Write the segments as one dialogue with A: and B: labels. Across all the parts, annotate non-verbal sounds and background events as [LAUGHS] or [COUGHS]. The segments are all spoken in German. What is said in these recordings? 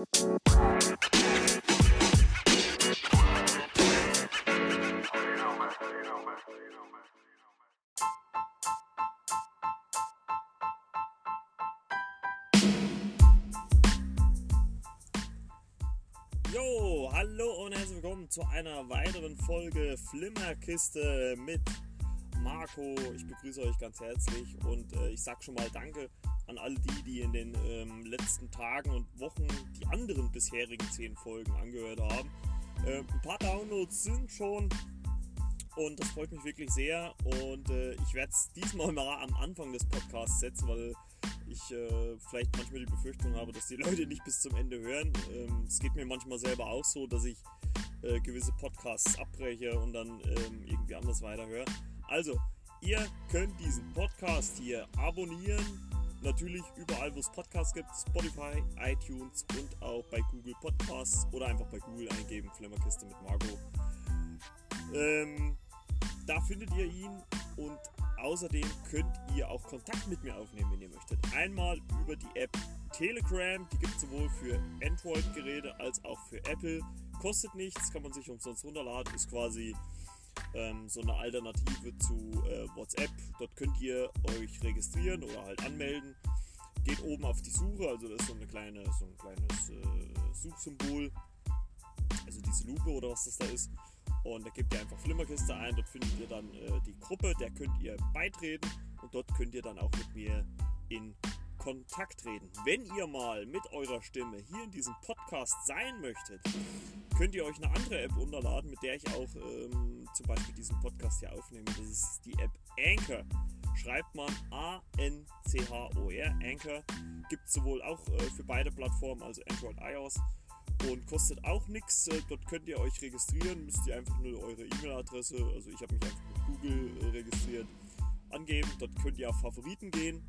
A: Jo, hallo und herzlich willkommen zu einer weiteren Folge Flimmerkiste mit Marco. Ich begrüße euch ganz herzlich und äh, ich sage schon mal Danke an alle die, die in den ähm, letzten Tagen und Wochen die anderen bisherigen zehn Folgen angehört haben. Äh, ein paar Downloads sind schon und das freut mich wirklich sehr und äh, ich werde es diesmal mal am Anfang des Podcasts setzen, weil ich äh, vielleicht manchmal die Befürchtung habe, dass die Leute nicht bis zum Ende hören. Ähm, es geht mir manchmal selber auch so, dass ich äh, gewisse Podcasts abbreche und dann ähm, irgendwie anders weiterhöre. Also, ihr könnt diesen Podcast hier abonnieren. Natürlich überall, wo es Podcasts gibt, Spotify, iTunes und auch bei Google Podcasts oder einfach bei Google eingeben, Flimmerkiste mit Margot. Ähm, da findet ihr ihn und außerdem könnt ihr auch Kontakt mit mir aufnehmen, wenn ihr möchtet. Einmal über die App Telegram, die gibt es sowohl für Android-Geräte als auch für Apple. Kostet nichts, kann man sich umsonst runterladen, ist quasi ähm, so eine Alternative zu äh, WhatsApp. Dort könnt ihr euch registrieren oder halt anmelden. Geht oben auf die Suche, also das ist so, eine kleine, so ein kleines äh, Suchsymbol, also diese Lupe oder was das da ist. Und da gebt ihr einfach Flimmerkiste ein, dort findet ihr dann äh, die Gruppe, der könnt ihr beitreten und dort könnt ihr dann auch mit mir in Kontakt treten. Wenn ihr mal mit eurer Stimme hier in diesem Podcast sein möchtet, könnt ihr euch eine andere App runterladen, mit der ich auch ähm, zum Beispiel diesen Podcast hier aufnehme. Das ist die App Anchor. Schreibt man A-N-C-H-O-R. Anchor gibt es sowohl auch äh, für beide Plattformen, also Android, iOS und kostet auch nichts. Äh, dort könnt ihr euch registrieren, müsst ihr einfach nur eure E-Mail-Adresse, also ich habe mich einfach mit Google äh, registriert, angeben. Dort könnt ihr auf Favoriten gehen,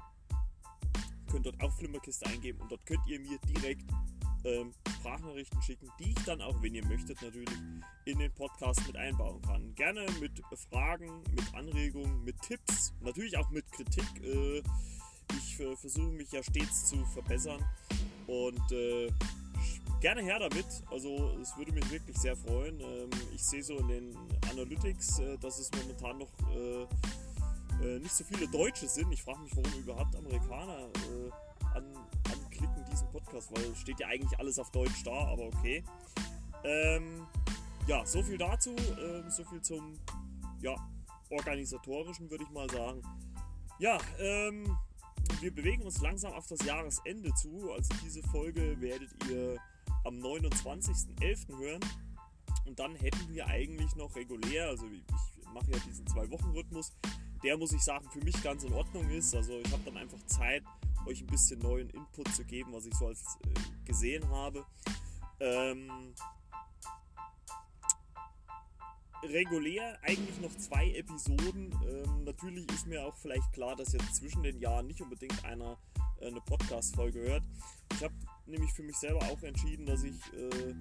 A: könnt dort auch Flimmerkiste eingeben und dort könnt ihr mir direkt ähm, Sprachnachrichten schicken, die ich dann auch, wenn ihr möchtet, natürlich in den Podcast mit einbauen kann. Gerne mit Fragen, mit Anregungen, mit Tipps, natürlich auch mit Kritik. Äh, ich äh, versuche mich ja stets zu verbessern und äh, gerne her damit. Also es würde mich wirklich sehr freuen. Ähm, ich sehe so in den Analytics, äh, dass es momentan noch äh, nicht so viele Deutsche sind. Ich frage mich, warum überhaupt Amerikaner äh, an, anklicken diesen Podcast, weil steht ja eigentlich alles auf Deutsch da, aber okay. Ähm, ja, so viel dazu. Ähm, so viel zum ja, organisatorischen, würde ich mal sagen. Ja, ähm, wir bewegen uns langsam auf das Jahresende zu. Also diese Folge werdet ihr am 29.11. hören. Und dann hätten wir eigentlich noch regulär, also ich mache ja diesen Zwei-Wochen-Rhythmus, der muss ich sagen, für mich ganz in Ordnung ist. Also ich habe dann einfach Zeit, euch ein bisschen neuen Input zu geben, was ich so als äh, gesehen habe. Ähm, regulär eigentlich noch zwei Episoden. Ähm, natürlich ist mir auch vielleicht klar, dass jetzt zwischen den Jahren nicht unbedingt einer äh, eine Podcast-Folge hört. Ich habe nämlich für mich selber auch entschieden, dass ich äh,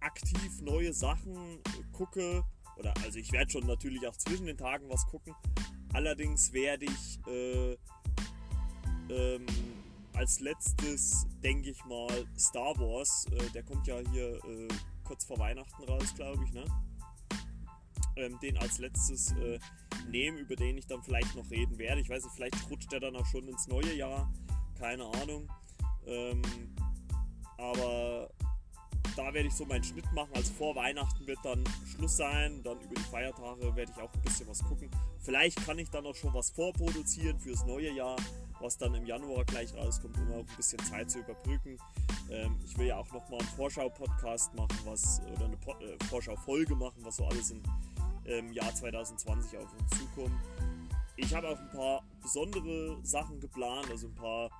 A: aktiv neue Sachen gucke. Oder also ich werde schon natürlich auch zwischen den Tagen was gucken. Allerdings werde ich äh, ähm, als letztes, denke ich mal, Star Wars. Äh, der kommt ja hier äh, kurz vor Weihnachten raus, glaube ich, ne? ähm, den als letztes äh, nehmen, über den ich dann vielleicht noch reden werde. Ich weiß nicht, vielleicht rutscht der dann auch schon ins neue Jahr, keine Ahnung. Ähm, aber da werde ich so meinen Schnitt machen. Also vor Weihnachten wird dann Schluss sein. Dann über die Feiertage werde ich auch ein bisschen was gucken. Vielleicht kann ich dann auch schon was vorproduzieren fürs neue Jahr, was dann im Januar gleich rauskommt, um auch ein bisschen Zeit zu überbrücken. Ähm, ich will ja auch nochmal einen Vorschau-Podcast machen, was oder eine äh, Vorschau-Folge machen, was so alles im Jahr 2020 auf uns zukommen. Ich habe auch ein paar besondere Sachen geplant, also ein paar,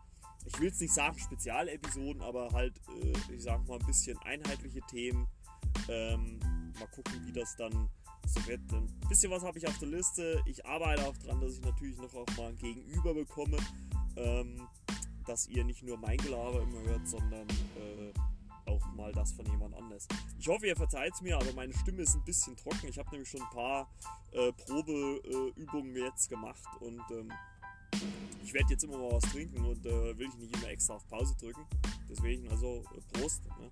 A: ich will es nicht sagen Spezialepisoden, aber halt, äh, ich sage mal, ein bisschen einheitliche Themen. Ähm, mal gucken, wie das dann so wird. Ein bisschen was habe ich auf der Liste. Ich arbeite auch daran, dass ich natürlich noch auch mal ein Gegenüber bekomme, ähm, dass ihr nicht nur mein Gelaber immer hört, sondern äh, auch mal das von jemand anders. Ich hoffe, ihr verzeiht es mir, aber meine Stimme ist ein bisschen trocken. Ich habe nämlich schon ein paar äh, Probeübungen jetzt gemacht und ähm, ich werde jetzt immer mal was trinken und äh, will ich nicht immer extra auf Pause drücken. Deswegen also äh, Prost. Ne?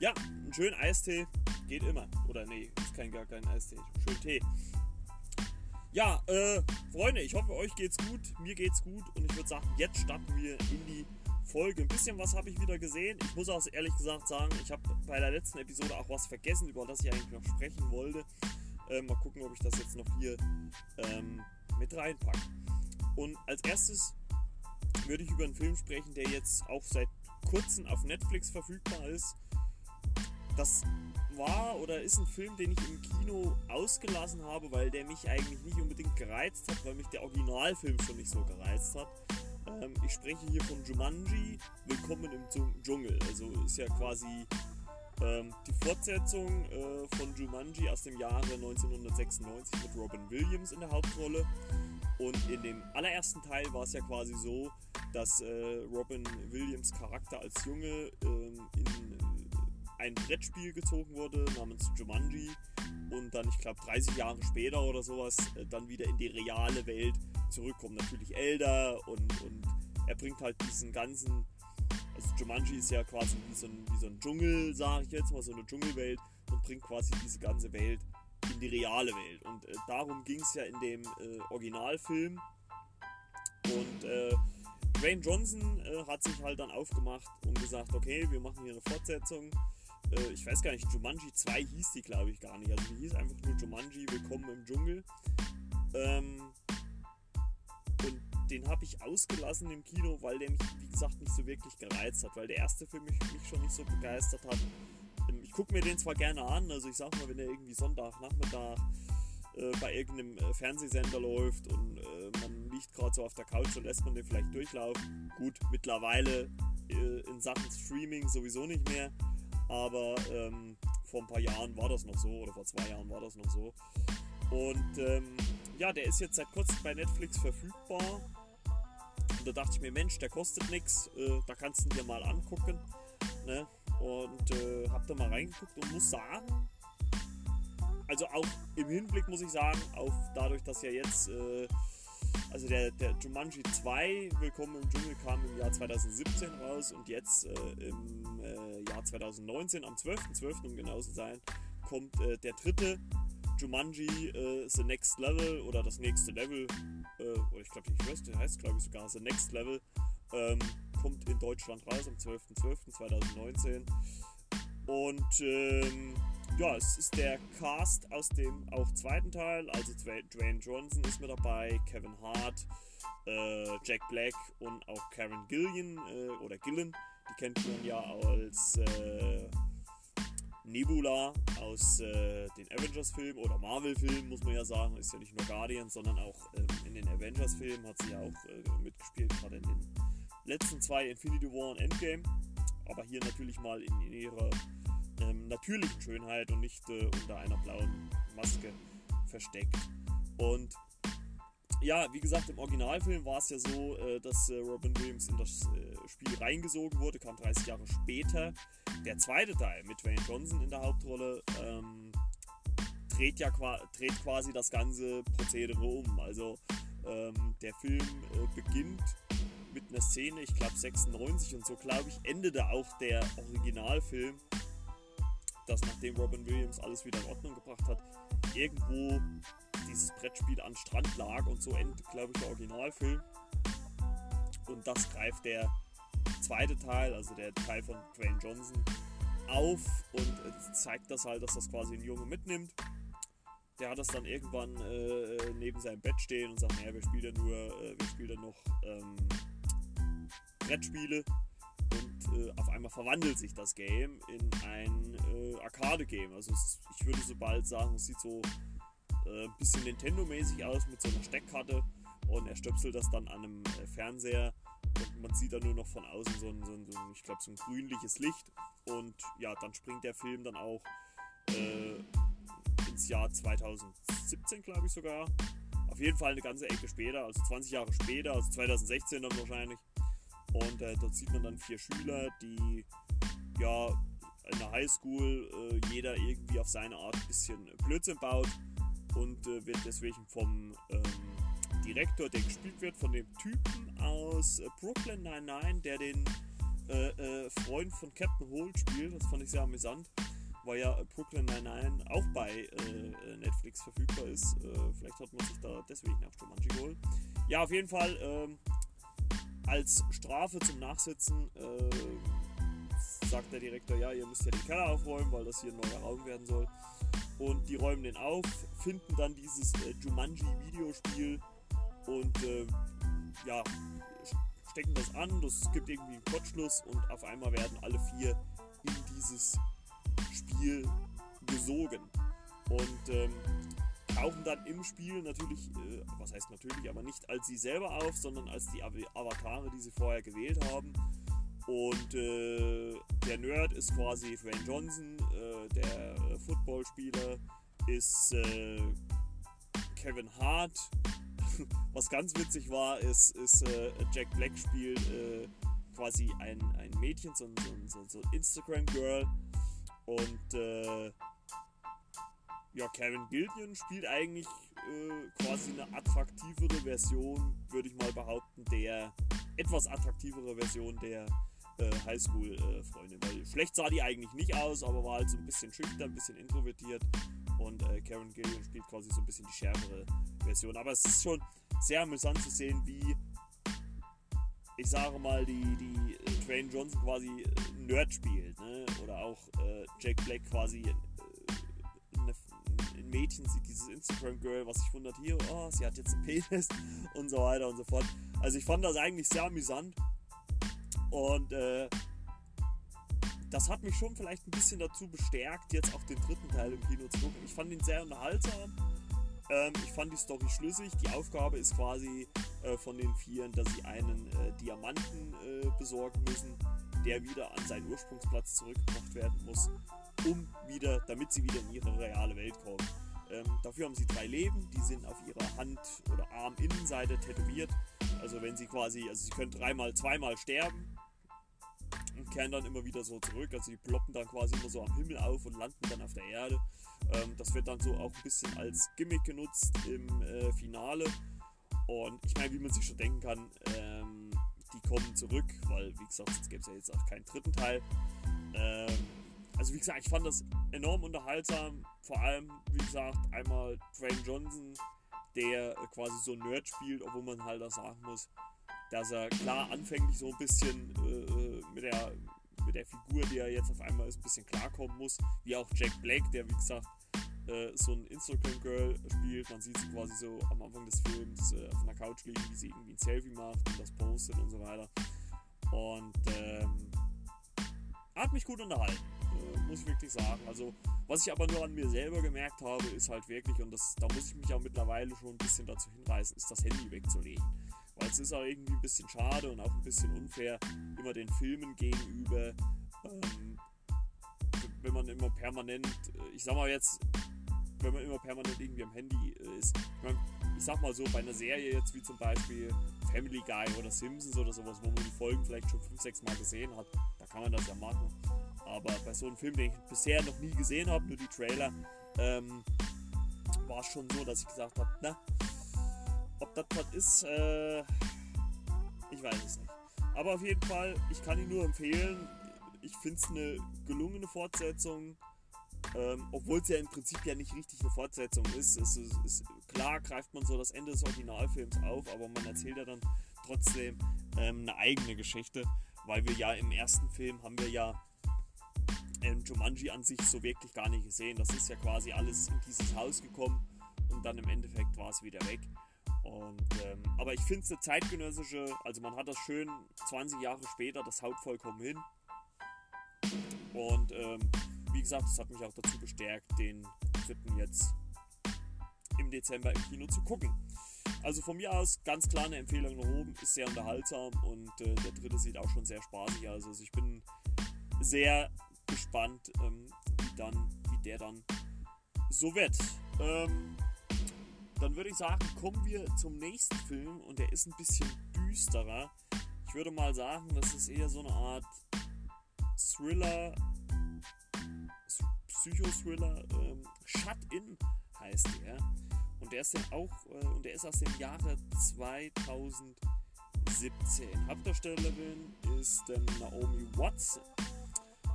A: Ja, ein schönen Eistee geht immer. Oder nee, ist kein gar kein Eistee. Schön Tee. Ja, äh, Freunde, ich hoffe, euch geht's gut. Mir geht's gut. Und ich würde sagen, jetzt starten wir in die Folge. Ein bisschen was habe ich wieder gesehen. Ich muss auch ehrlich gesagt sagen, ich habe bei der letzten Episode auch was vergessen, über das ich eigentlich noch sprechen wollte. Äh, mal gucken, ob ich das jetzt noch hier ähm, mit reinpacke. Und als erstes würde ich über einen Film sprechen, der jetzt auch seit kurzem auf Netflix verfügbar ist. Das war oder ist ein Film, den ich im Kino ausgelassen habe, weil der mich eigentlich nicht unbedingt gereizt hat, weil mich der Originalfilm schon nicht so gereizt hat. Ähm, ich spreche hier von Jumanji, Willkommen im Dschungel. Also ist ja quasi ähm, die Fortsetzung äh, von Jumanji aus dem Jahre 1996 mit Robin Williams in der Hauptrolle. Und in dem allerersten Teil war es ja quasi so, dass äh, Robin Williams Charakter als Junge ähm, in ein Brettspiel gezogen wurde namens Jumanji und dann, ich glaube, 30 Jahre später oder sowas, äh, dann wieder in die reale Welt zurückkommt. Natürlich älter und, und er bringt halt diesen ganzen. Also Jumanji ist ja quasi wie so ein, wie so ein Dschungel, sage ich jetzt mal, so eine Dschungelwelt und bringt quasi diese ganze Welt in die reale Welt. Und äh, darum ging es ja in dem äh, Originalfilm. Und äh, Dwayne Johnson äh, hat sich halt dann aufgemacht und gesagt, okay, wir machen hier eine Fortsetzung äh, ich weiß gar nicht, Jumanji 2 hieß die, glaube ich, gar nicht. Also die hieß einfach nur Jumanji, Willkommen im Dschungel. Ähm, und den habe ich ausgelassen im Kino, weil der mich, wie gesagt, nicht so wirklich gereizt hat, weil der erste Film mich, mich schon nicht so begeistert hat. Ähm, ich gucke mir den zwar gerne an, also ich sag mal, wenn er irgendwie Sonntagnachmittag äh, bei irgendeinem äh, Fernsehsender läuft und äh, man liegt gerade so auf der Couch und lässt man den vielleicht durchlaufen. Gut, mittlerweile äh, in Sachen Streaming sowieso nicht mehr. Aber ähm, vor ein paar Jahren war das noch so, oder vor zwei Jahren war das noch so. Und ähm, ja, der ist jetzt seit kurzem bei Netflix verfügbar. Und da dachte ich mir, Mensch, der kostet nichts, äh, da kannst du dir mal angucken. Ne? Und äh, hab da mal reingeguckt und muss sagen, also auch im Hinblick muss ich sagen, auf dadurch, dass ja jetzt, äh, also der, der Jumanji 2, Willkommen im Dschungel, kam im Jahr 2017 raus und jetzt äh, im Jahr 2019, am 12.12. .12., um genau zu sein, kommt äh, der dritte Jumanji äh, The Next Level oder das nächste Level, äh, oder ich glaube, ich weiß, der heißt glaube ich sogar The Next Level, ähm, kommt in Deutschland raus am 12.12.2019. Und ähm, ja, es ist der Cast aus dem auch zweiten Teil, also Dwayne Johnson ist mit dabei, Kevin Hart, äh, Jack Black und auch Karen Gillian äh, oder Gillen die kennt man ja als äh, Nebula aus äh, den Avengers-Filmen oder Marvel-Filmen, muss man ja sagen. Ist ja nicht nur Guardians, sondern auch ähm, in den Avengers-Filmen hat sie ja auch äh, mitgespielt, gerade in den letzten zwei Infinity War und Endgame. Aber hier natürlich mal in, in ihrer ähm, natürlichen Schönheit und nicht äh, unter einer blauen Maske versteckt. Und ja, wie gesagt, im Originalfilm war es ja so, äh, dass äh, Robin Williams in das äh, Spiel reingesogen wurde, kam 30 Jahre später. Der zweite Teil mit Wayne Johnson in der Hauptrolle ähm, dreht ja dreht quasi das ganze Prozedere um. Also ähm, der Film äh, beginnt mit einer Szene, ich glaube 96 und so glaube ich, endete auch der Originalfilm, dass nachdem Robin Williams alles wieder in Ordnung gebracht hat, irgendwo dieses Brettspiel an Strand lag und so endet, glaube ich, der Originalfilm. Und das greift der zweite Teil, also der Teil von Dwayne Johnson, auf und zeigt das halt, dass das quasi ein Junge mitnimmt. Der hat das dann irgendwann äh, neben seinem Bett stehen und sagt, naja, wir spielen ja nur, äh, wir spielen noch ähm, Brettspiele. Und äh, auf einmal verwandelt sich das Game in ein äh, Arcade-Game. Also es, ich würde so bald sagen, es sieht so ein äh, bisschen Nintendo-mäßig aus mit so einer Steckkarte und er stöpselt das dann an einem äh, Fernseher man sieht da nur noch von außen so ein, so ein, so ein ich glaube, so ein grünliches Licht und ja, dann springt der Film dann auch äh, ins Jahr 2017, glaube ich sogar. Auf jeden Fall eine ganze Ecke später, also 20 Jahre später, also 2016 dann wahrscheinlich. Und äh, dort sieht man dann vier Schüler, die ja in der Highschool äh, jeder irgendwie auf seine Art ein bisschen Blödsinn baut und äh, wird deswegen vom ähm, Direktor, der gespielt wird, von dem Typen aus äh, Brooklyn 99, der den äh, äh, Freund von Captain Holt spielt. Das fand ich sehr amüsant, weil ja Brooklyn 99 auch bei äh, Netflix verfügbar ist. Äh, vielleicht hat man sich da deswegen auch Jumanji geholt. Ja, auf jeden Fall ähm, als Strafe zum Nachsitzen äh, sagt der Direktor, ja, ihr müsst ja den Keller aufräumen, weil das hier ein neuer Raum werden soll. Und die räumen den auf, finden dann dieses äh, Jumanji-Videospiel und äh, ja, stecken das an, das gibt irgendwie einen Kurzschluss und auf einmal werden alle vier in dieses Spiel gesogen. Und ähm, tauchen dann im Spiel natürlich, äh, was heißt natürlich, aber nicht als sie selber auf, sondern als die Avatare, die sie vorher gewählt haben. Und äh, der Nerd ist quasi Dwayne Johnson, äh, der Footballspieler ist äh, Kevin Hart. [LAUGHS] Was ganz witzig war, ist, ist äh, Jack Black spielt quasi ein, ein Mädchen, so, so, so ein Instagram-Girl. Und ja, Kevin Gillian spielt eigentlich äh, quasi eine attraktivere Version, würde ich mal behaupten, der etwas attraktivere Version der äh, Highschool-Freundin. Äh, Weil schlecht sah die eigentlich nicht aus, aber war halt so ein bisschen schüchtern, ein bisschen introvertiert. Und äh, Karen Gillian spielt quasi so ein bisschen die schärfere Version. Aber es ist schon sehr amüsant zu sehen, wie ich sage mal, die, die äh, Dwayne Johnson quasi äh, Nerd spielt. Ne? Oder auch äh, Jack Black quasi Mädchen sieht, dieses Instagram-Girl, was sich wundert, hier, oh, sie hat jetzt einen Penis [LAUGHS] und so weiter und so fort. Also ich fand das eigentlich sehr amüsant und äh, das hat mich schon vielleicht ein bisschen dazu bestärkt, jetzt auch den dritten Teil im Kino zu gucken. Ich fand ihn sehr unterhaltsam. Ähm, ich fand die Story schlüssig. Die Aufgabe ist quasi äh, von den Vieren, dass sie einen äh, Diamanten äh, besorgen müssen, der wieder an seinen Ursprungsplatz zurückgebracht werden muss, um wieder, damit sie wieder in ihre reale Welt kommen. Ähm, dafür haben sie drei Leben, die sind auf ihrer Hand- oder Arminnenseite tätowiert. Also wenn sie quasi, also sie können dreimal, zweimal sterben und kehren dann immer wieder so zurück. Also die ploppen dann quasi immer so am Himmel auf und landen dann auf der Erde. Ähm, das wird dann so auch ein bisschen als Gimmick genutzt im äh, Finale. Und ich meine, wie man sich schon denken kann, ähm, die kommen zurück, weil wie gesagt, es gibt ja jetzt auch keinen dritten Teil. Ähm, also wie gesagt, ich fand das enorm unterhaltsam. Vor allem, wie gesagt, einmal Dwayne Johnson, der quasi so Nerd spielt, obwohl man halt auch sagen muss, dass er klar anfänglich so ein bisschen äh, mit, der, mit der Figur, die er jetzt auf einmal ist, ein bisschen klarkommen muss. Wie auch Jack Black, der wie gesagt äh, so ein Instagram-Girl spielt. Man sieht sie quasi so am Anfang des Films äh, auf einer Couch liegen, wie sie irgendwie ein Selfie macht und das postet und so weiter. Und ähm, hat mich gut unterhalten muss ich wirklich sagen. Also, was ich aber nur an mir selber gemerkt habe, ist halt wirklich, und das, da muss ich mich auch mittlerweile schon ein bisschen dazu hinreißen, ist das Handy wegzulegen. Weil es ist auch irgendwie ein bisschen schade und auch ein bisschen unfair, immer den Filmen gegenüber, ähm, wenn man immer permanent, äh, ich sag mal jetzt, wenn man immer permanent irgendwie am Handy äh, ist. Ich, mein, ich sag mal so, bei einer Serie jetzt wie zum Beispiel Family Guy oder Simpsons oder sowas, wo man die Folgen vielleicht schon 5, 6 Mal gesehen hat, da kann man das ja machen. Aber bei so einem Film, den ich bisher noch nie gesehen habe, nur die Trailer, ähm, war es schon so, dass ich gesagt habe, na, ob das was ist, äh, ich weiß es nicht. Aber auf jeden Fall, ich kann ihn nur empfehlen. Ich finde es eine gelungene Fortsetzung. Ähm, Obwohl es ja im Prinzip ja nicht richtig eine Fortsetzung ist. Es ist, ist. Klar greift man so das Ende des Originalfilms auf, aber man erzählt ja dann trotzdem ähm, eine eigene Geschichte, weil wir ja im ersten Film haben wir ja ähm, Jumanji an sich so wirklich gar nicht gesehen. Das ist ja quasi alles in dieses Haus gekommen und dann im Endeffekt war es wieder weg. Und, ähm, aber ich finde es eine zeitgenössische, also man hat das schön 20 Jahre später, das haut vollkommen hin. Und ähm, wie gesagt, das hat mich auch dazu bestärkt, den dritten jetzt im Dezember im Kino zu gucken. Also von mir aus ganz klar eine Empfehlung nach oben, ist sehr unterhaltsam und äh, der dritte sieht auch schon sehr spaßig aus. Also ich bin sehr gespannt, ähm, wie, dann, wie der dann so wird. Ähm, dann würde ich sagen, kommen wir zum nächsten Film und der ist ein bisschen düsterer. Ich würde mal sagen, das ist eher so eine Art Thriller, Psychothriller. Ähm, Shut In heißt er. Und der ist auch äh, und der ist aus dem Jahre 2017. Hauptdarstellerin ist ähm, Naomi Watts.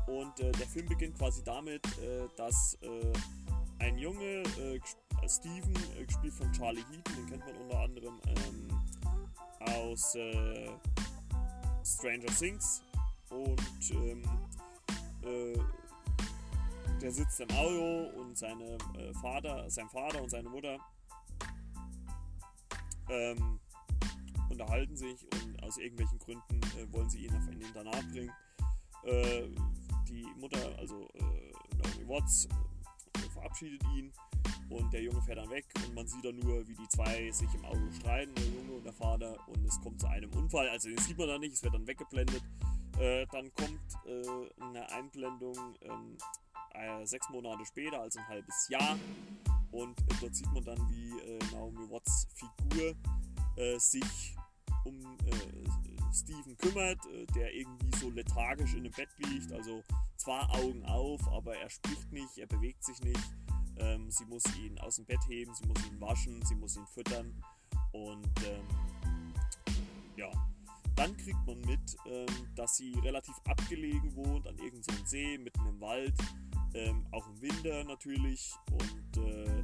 A: Und äh, der Film beginnt quasi damit, äh, dass äh, ein Junge, äh, Steven, äh, gespielt von Charlie Heaton, den kennt man unter anderem ähm, aus Stranger Things. Und ähm, der sitzt im Auto und seine Vater, sein Vater und seine Mutter ähm, unterhalten sich und aus irgendwelchen Gründen äh, wollen sie ihn auf ein Internat bringen. Äh, die Mutter, also äh, Naomi Watts, äh, verabschiedet ihn und der Junge fährt dann weg und man sieht dann nur, wie die zwei sich im Auto streiten, der Junge und der Vater, und es kommt zu einem Unfall. Also den sieht man dann nicht, es wird dann weggeblendet. Äh, dann kommt äh, eine Einblendung ähm, äh, sechs Monate später, also ein halbes Jahr. Und dort sieht man dann, wie äh, Naomi Watts Figur äh, sich um äh, Steven kümmert, äh, der irgendwie so lethargisch in dem Bett liegt. Also zwar Augen auf, aber er spricht nicht, er bewegt sich nicht. Ähm, sie muss ihn aus dem Bett heben, sie muss ihn waschen, sie muss ihn füttern. Und ähm, ja, dann kriegt man mit, ähm, dass sie relativ abgelegen wohnt an irgendeinem See, mitten im Wald ähm, auch im Winter natürlich und äh,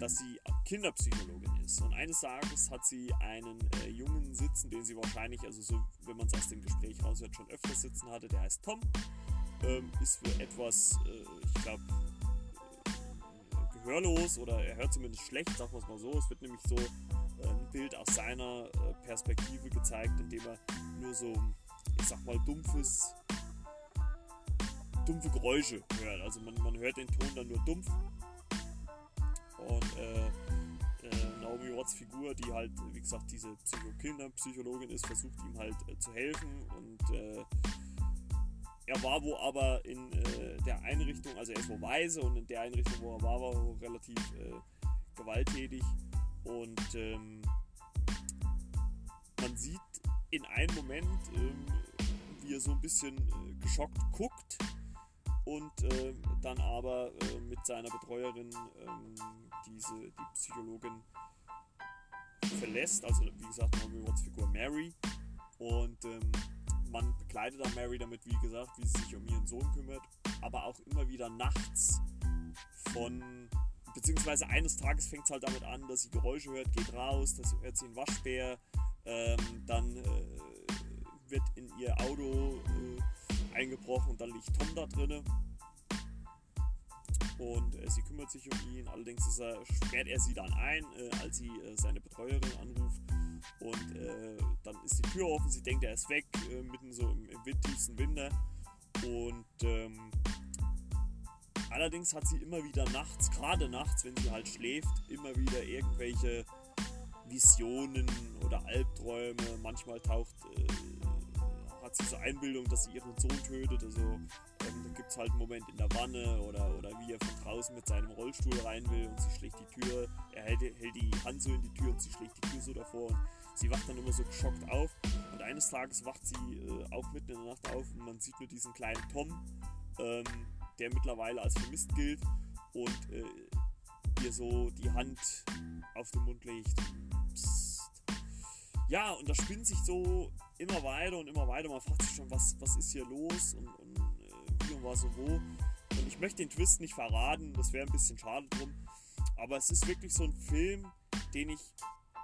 A: dass sie Kinderpsychologin ist. Und eines Tages hat sie einen äh, Jungen sitzen, den sie wahrscheinlich, also so, wenn man es aus dem Gespräch raushört, schon öfter sitzen hatte, der heißt Tom, ähm, ist für etwas, äh, ich glaube, äh, gehörlos oder er hört zumindest schlecht, sagen wir es mal so. Es wird nämlich so äh, ein Bild aus seiner äh, Perspektive gezeigt, indem er nur so, ich sag mal, dumpfes dumpfe Geräusche hört. Also man, man hört den Ton dann nur dumpf. Und äh, äh, Naomi Watts Figur, die halt, wie gesagt, diese Psycho Kinderpsychologin ist, versucht ihm halt äh, zu helfen. Und äh, er war wo aber in äh, der Einrichtung, also er ist wo weise und in der Einrichtung, wo er war, war er relativ äh, gewalttätig. Und ähm, man sieht in einem Moment, ähm, wie er so ein bisschen geschockt guckt und äh, dann aber äh, mit seiner Betreuerin ähm, diese, die Psychologin verlässt, also wie gesagt, Naomi Watts Figur Mary. Und ähm, man begleitet dann Mary damit, wie gesagt, wie sie sich um ihren Sohn kümmert, aber auch immer wieder nachts von, beziehungsweise eines Tages fängt es halt damit an, dass sie Geräusche hört, geht raus, dass hört sie einen Waschbär, ähm, dann äh, wird in ihr Auto äh, eingebrochen und dann liegt Tom da drinne. Und äh, sie kümmert sich um ihn. Allerdings er, sperrt er sie dann ein, äh, als sie äh, seine Betreuerin anruft. Und äh, dann ist die Tür offen. Sie denkt, er ist weg, äh, mitten so im, im tiefsten Winter. Und ähm, allerdings hat sie immer wieder nachts, gerade nachts, wenn sie halt schläft, immer wieder irgendwelche Visionen oder Albträume. Manchmal taucht äh, hat sie so Einbildung, dass sie ihren Sohn tötet. Also ähm, dann gibt es halt einen Moment in der Wanne oder, oder wie er von draußen mit seinem Rollstuhl rein will und sie schlägt die Tür, er hält, hält die Hand so in die Tür und sie schlägt die Tür so davor und sie wacht dann immer so geschockt auf. Und eines Tages wacht sie äh, auch mitten in der Nacht auf und man sieht nur diesen kleinen Tom, ähm, der mittlerweile als vermisst gilt und äh, ihr so die Hand auf den Mund legt. Psst. Ja, und das spinnt sich so immer weiter und immer weiter. Man fragt sich schon, was, was ist hier los und, und äh, wie und was und wo. Und ich möchte den Twist nicht verraten, das wäre ein bisschen schade drum. Aber es ist wirklich so ein Film, den ich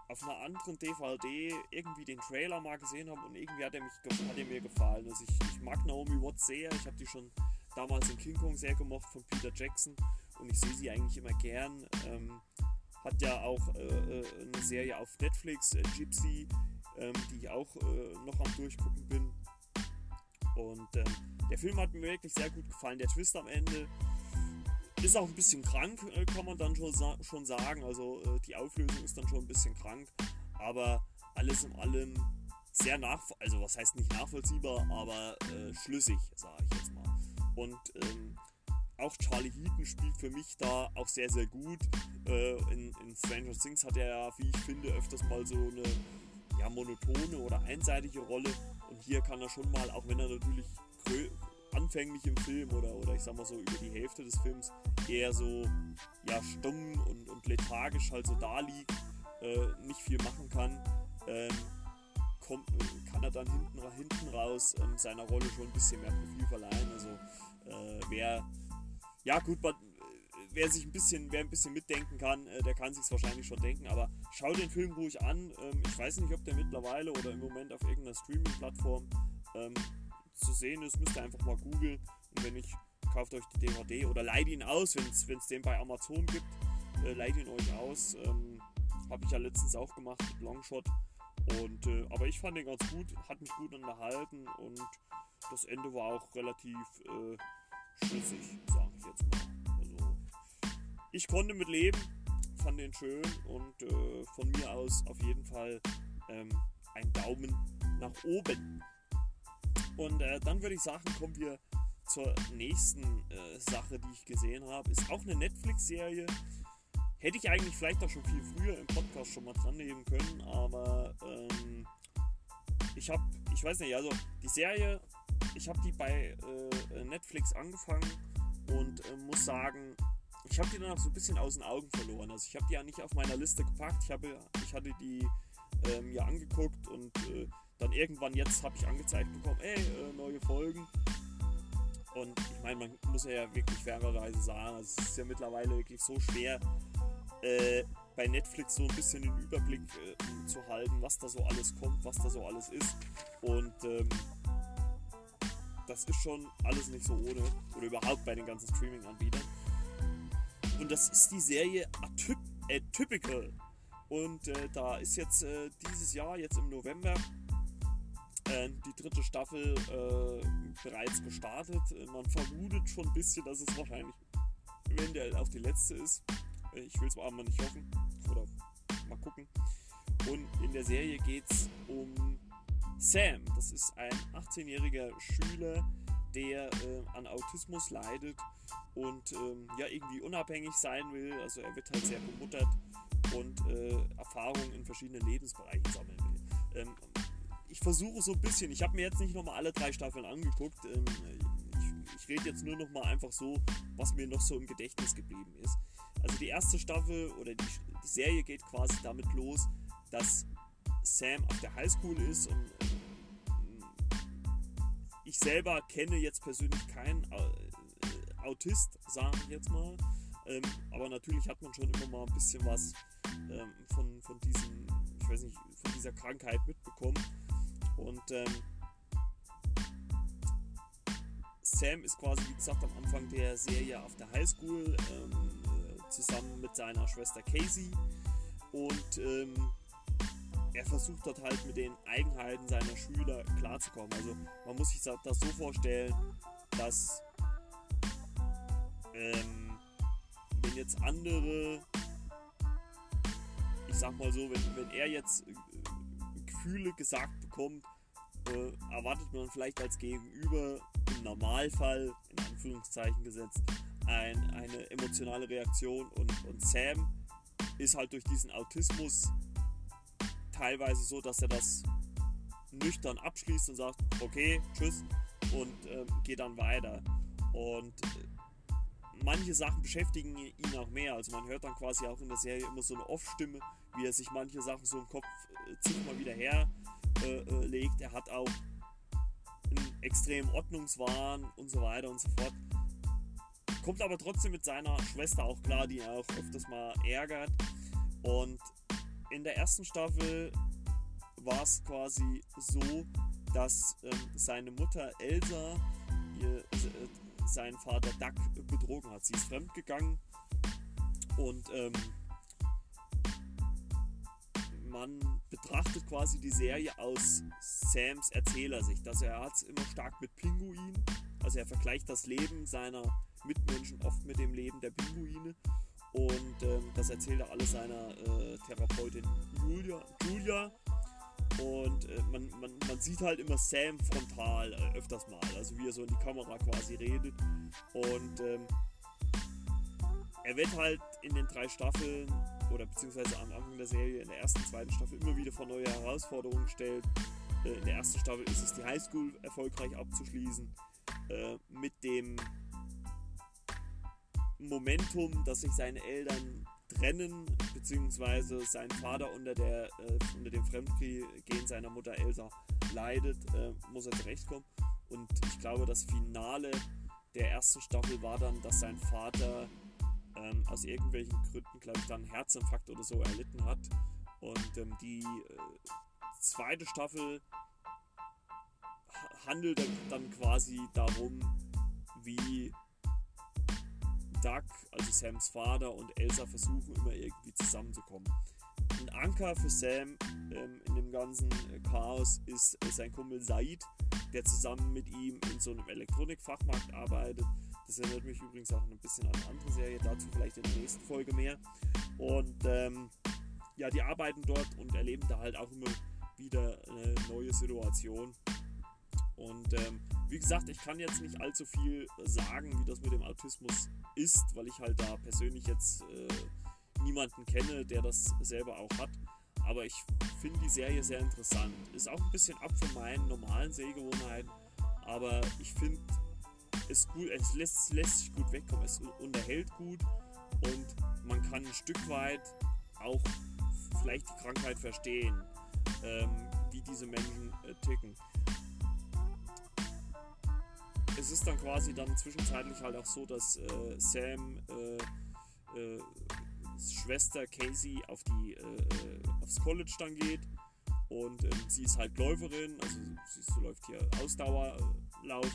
A: auf einer anderen DVD irgendwie den Trailer mal gesehen habe und irgendwie hat er, mich, hat er mir gefallen. Also ich, ich mag Naomi Watts sehr. Ich habe die schon damals in King Kong sehr gemocht von Peter Jackson und ich sehe sie eigentlich immer gern. Ähm, hat ja auch äh, äh eine Serie auf Netflix, äh, Gypsy, ähm, die ich auch äh, noch am Durchgucken bin. Und ähm, der Film hat mir wirklich sehr gut gefallen. Der Twist am Ende ist auch ein bisschen krank, äh, kann man dann schon, sa schon sagen. Also äh, die Auflösung ist dann schon ein bisschen krank. Aber alles in allem sehr nachvollziehbar, also was heißt nicht nachvollziehbar, aber äh, schlüssig, sage ich jetzt mal. Und ähm, auch Charlie Heaton spielt für mich da auch sehr, sehr gut. Äh, in, in Stranger Things hat er ja, wie ich finde, öfters mal so eine ja, monotone oder einseitige Rolle. Und hier kann er schon mal, auch wenn er natürlich anfänglich im Film oder, oder ich sag mal so über die Hälfte des Films eher so ja, stumm und, und lethargisch halt so da liegt, äh, nicht viel machen kann, ähm, kommt, kann er dann hinten, hinten raus ähm, seiner Rolle schon ein bisschen mehr Profil verleihen. Also äh, wer, ja gut, man, wer sich ein bisschen, wer ein bisschen mitdenken kann, äh, der kann sich wahrscheinlich schon denken. Aber schau den Film ruhig an. Ähm, ich weiß nicht, ob der mittlerweile oder im Moment auf irgendeiner Streaming-Plattform ähm, zu sehen ist. Müsst ihr einfach mal googeln. Und wenn nicht, kauft euch die DVD oder leiht ihn aus, wenn es den bei Amazon gibt. Äh, leiht ihn euch aus. Ähm, Habe ich ja letztens auch gemacht mit Longshot. Und, äh, aber ich fand den ganz gut, hat mich gut unterhalten und das Ende war auch relativ äh, schlüssig, sage ich jetzt mal ich konnte mit leben, fand den schön und äh, von mir aus auf jeden Fall ähm, ein Daumen nach oben. Und äh, dann würde ich sagen, kommen wir zur nächsten äh, Sache, die ich gesehen habe. Ist auch eine Netflix-Serie. Hätte ich eigentlich vielleicht auch schon viel früher im Podcast schon mal dran nehmen können, aber ähm, ich habe, ich weiß nicht, also die Serie, ich habe die bei äh, Netflix angefangen und äh, muss sagen, ich habe die dann auch so ein bisschen aus den Augen verloren. Also ich habe die ja nicht auf meiner Liste gepackt. Ich, habe, ich hatte die äh, mir angeguckt und äh, dann irgendwann jetzt habe ich angezeigt bekommen, ey, äh, neue Folgen. Und ich meine, man muss ja wirklich fairerweise sagen, es ist ja mittlerweile wirklich so schwer, äh, bei Netflix so ein bisschen den Überblick äh, zu halten, was da so alles kommt, was da so alles ist. Und ähm, das ist schon alles nicht so ohne. Oder überhaupt bei den ganzen Streaming-Anbietern. Und das ist die Serie Atyp Atypical. Und äh, da ist jetzt äh, dieses Jahr, jetzt im November, äh, die dritte Staffel äh, bereits gestartet. Man vermutet schon ein bisschen, dass es wahrscheinlich eventuell auch die letzte ist. Ich will es aber nicht hoffen. Oder mal gucken. Und in der Serie geht es um Sam. Das ist ein 18-jähriger Schüler, der äh, an Autismus leidet und ähm, ja irgendwie unabhängig sein will. Also er wird halt sehr bemuttert und äh, Erfahrungen in verschiedenen Lebensbereichen sammeln will. Ähm, ich versuche so ein bisschen, ich habe mir jetzt nicht nochmal alle drei Staffeln angeguckt. Ähm, ich, ich rede jetzt nur nochmal einfach so, was mir noch so im Gedächtnis geblieben ist. Also die erste Staffel oder die, die Serie geht quasi damit los, dass Sam auf der Highschool ist und ich selber kenne jetzt persönlich keinen äh, Autist, sage ich jetzt mal. Ähm, aber natürlich hat man schon immer mal ein bisschen was ähm, von, von diesen, ich weiß nicht, von dieser Krankheit mitbekommen. Und ähm, Sam ist quasi, wie gesagt, am Anfang der Serie auf der Highschool ähm, äh, zusammen mit seiner Schwester Casey. Und ähm, er versucht dort halt mit den Eigenheiten seiner Schüler klarzukommen. Also man muss sich das so vorstellen, dass ähm, wenn jetzt andere, ich sag mal so, wenn, wenn er jetzt äh, Gefühle gesagt bekommt, äh, erwartet man vielleicht als Gegenüber im Normalfall, in Anführungszeichen gesetzt, ein, eine emotionale Reaktion und, und Sam ist halt durch diesen Autismus teilweise so, dass er das nüchtern abschließt und sagt, okay, tschüss und ähm, geht dann weiter. Und äh, manche Sachen beschäftigen ihn auch mehr. Also man hört dann quasi auch in der Serie immer so eine Off-Stimme, wie er sich manche Sachen so im Kopf äh, zigmal wieder herlegt. Äh, äh, er hat auch einen extremen Ordnungswahn und so weiter und so fort. Kommt aber trotzdem mit seiner Schwester auch klar, die ihn auch öfters mal ärgert. Und in der ersten Staffel war es quasi so, dass ähm, seine Mutter Elsa ihr, äh, seinen Vater Duck betrogen hat. Sie ist fremdgegangen und ähm, man betrachtet quasi die Serie aus Sams Erzählersicht. Also er hat es immer stark mit Pinguinen. Also er vergleicht das Leben seiner Mitmenschen oft mit dem Leben der Pinguine. Und ähm, das erzählt er alles seiner äh, Therapeutin Julia. Julia. Und äh, man, man, man sieht halt immer Sam frontal äh, öfters mal, also wie er so in die Kamera quasi redet. Und ähm, er wird halt in den drei Staffeln oder beziehungsweise am Anfang der Serie in der ersten, zweiten Staffel immer wieder vor neue Herausforderungen gestellt. Äh, in der ersten Staffel ist es die Highschool erfolgreich abzuschließen. äh, mit dem Momentum, dass sich seine Eltern trennen, beziehungsweise sein Vater unter, der, äh, unter dem Fremdgehen seiner Mutter Elsa leidet, äh, muss er zurechtkommen. Und ich glaube, das Finale der ersten Staffel war dann, dass sein Vater ähm, aus irgendwelchen Gründen, glaube ich, dann einen Herzinfarkt oder so erlitten hat. Und ähm, die äh, zweite Staffel handelt dann quasi darum, wie Doug, also Sams Vater und Elsa versuchen immer irgendwie zusammenzukommen. Ein Anker für Sam ähm, in dem ganzen Chaos ist äh, sein Kumpel Said, der zusammen mit ihm in so einem Elektronikfachmarkt arbeitet. Das erinnert mich übrigens auch ein bisschen an eine andere Serie, dazu vielleicht in der nächsten Folge mehr. Und ähm, ja, die arbeiten dort und erleben da halt auch immer wieder eine neue Situation. Und ähm, wie gesagt, ich kann jetzt nicht allzu viel sagen, wie das mit dem Autismus ist, weil ich halt da persönlich jetzt äh, niemanden kenne, der das selber auch hat. Aber ich finde die Serie sehr interessant. Ist auch ein bisschen ab von meinen normalen Sehgewohnheiten, aber ich finde es gut, es lässt, lässt sich gut wegkommen, es unterhält gut und man kann ein Stück weit auch vielleicht die Krankheit verstehen, ähm, wie diese Menschen äh, ticken. Es ist dann quasi dann zwischenzeitlich halt auch so, dass äh, Sam äh, äh Schwester Casey auf die, äh, äh, aufs College dann geht und ähm, sie ist halt Läuferin, also sie, sie läuft hier Ausdauerlauf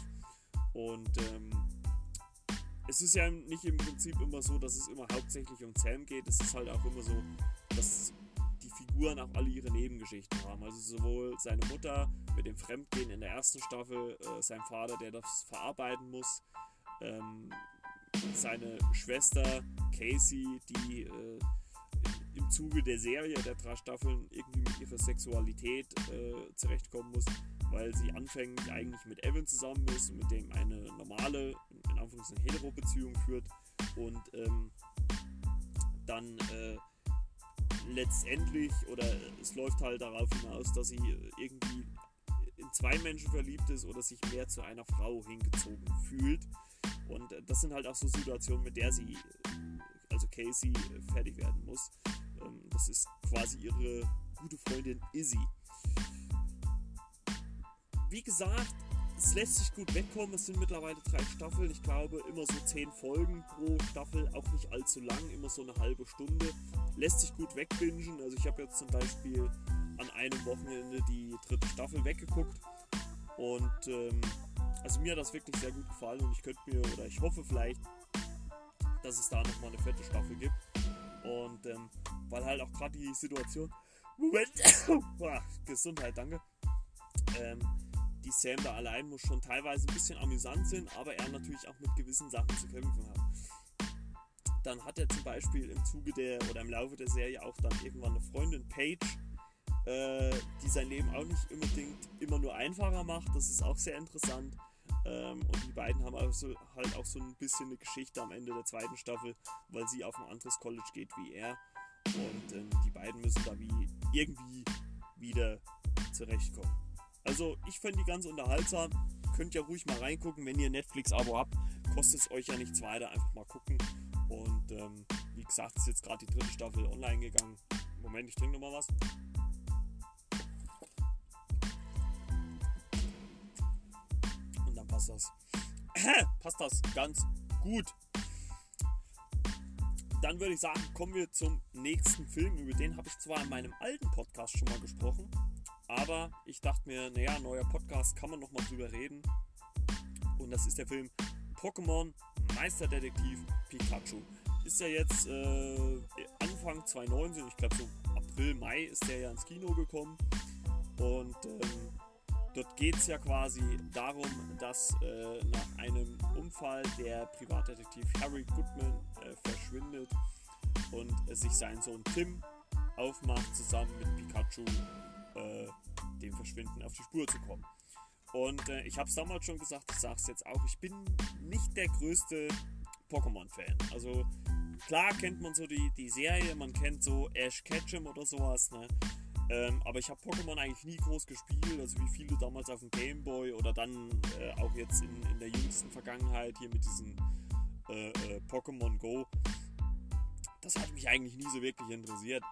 A: und ähm, es ist ja nicht im Prinzip immer so, dass es immer hauptsächlich um Sam geht. Es ist halt auch immer so, dass die Figuren auch alle ihre Nebengeschichten haben. Also sowohl seine Mutter mit dem Fremdgehen in der ersten Staffel, äh, sein Vater, der das verarbeiten muss, ähm, seine Schwester Casey, die äh, im Zuge der Serie der drei Staffeln irgendwie mit ihrer Sexualität äh, zurechtkommen muss weil sie anfänglich eigentlich mit Evan zusammen ist mit dem eine normale, in Anführungszeichen Hetero-Beziehung führt und ähm, dann äh, letztendlich oder es läuft halt darauf hinaus, dass sie irgendwie in zwei Menschen verliebt ist oder sich mehr zu einer Frau hingezogen fühlt. Und äh, das sind halt auch so Situationen, mit der sie, also Casey, fertig werden muss. Ähm, das ist quasi ihre gute Freundin Izzy wie gesagt, es lässt sich gut wegkommen. Es sind mittlerweile drei Staffeln. Ich glaube, immer so zehn Folgen pro Staffel, auch nicht allzu lang, immer so eine halbe Stunde. Lässt sich gut wegbingen. Also ich habe jetzt zum Beispiel an einem Wochenende die dritte Staffel weggeguckt. Und ähm, also mir hat das wirklich sehr gut gefallen und ich könnte mir, oder ich hoffe vielleicht, dass es da nochmal eine fette Staffel gibt. Und ähm, weil halt auch gerade die Situation. Moment! [COUGHS] Gesundheit, danke. Ähm, die Sam da allein muss schon teilweise ein bisschen amüsant sind, aber er natürlich auch mit gewissen Sachen zu kämpfen hat. Dann hat er zum Beispiel im Zuge der oder im Laufe der Serie auch dann irgendwann eine Freundin, Paige, äh, die sein Leben auch nicht unbedingt immer nur einfacher macht. Das ist auch sehr interessant. Ähm, und die beiden haben also halt auch so ein bisschen eine Geschichte am Ende der zweiten Staffel, weil sie auf ein anderes College geht wie er. Und ähm, die beiden müssen da wie irgendwie wieder zurechtkommen. Also ich fand die ganz unterhaltsam. Könnt ja ruhig mal reingucken, wenn ihr Netflix-Abo habt. Kostet es euch ja nichts weiter. Einfach mal gucken. Und ähm, wie gesagt, ist jetzt gerade die dritte Staffel online gegangen. Moment, ich trinke nochmal was. Passt das. [CLEARS THROAT] passt das ganz gut. Dann würde ich sagen, kommen wir zum nächsten Film. Über den habe ich zwar in meinem alten Podcast schon mal gesprochen. Aber ich dachte mir, naja, neuer Podcast kann man nochmal drüber reden. Und das ist der Film Pokémon Meisterdetektiv Pikachu. Ist ja jetzt äh, Anfang 2019, ich glaube so April, Mai ist der ja ins Kino gekommen. Und ähm, dort geht es ja quasi darum, dass äh, nach einem Unfall der Privatdetektiv Harry Goodman äh, verschwindet und sich sein Sohn Tim aufmacht, zusammen mit Pikachu äh, dem Verschwinden auf die Spur zu kommen. Und äh, ich habe es damals schon gesagt, ich sage es jetzt auch, ich bin nicht der größte Pokémon-Fan. Also klar kennt man so die, die Serie, man kennt so Ash Ketchum oder sowas. Ne? Ähm, aber ich habe Pokémon eigentlich nie groß gespielt, also wie viele damals auf dem Game Boy oder dann äh, auch jetzt in, in der jüngsten Vergangenheit hier mit diesem äh, äh, Pokémon Go. Das hat mich eigentlich nie so wirklich interessiert.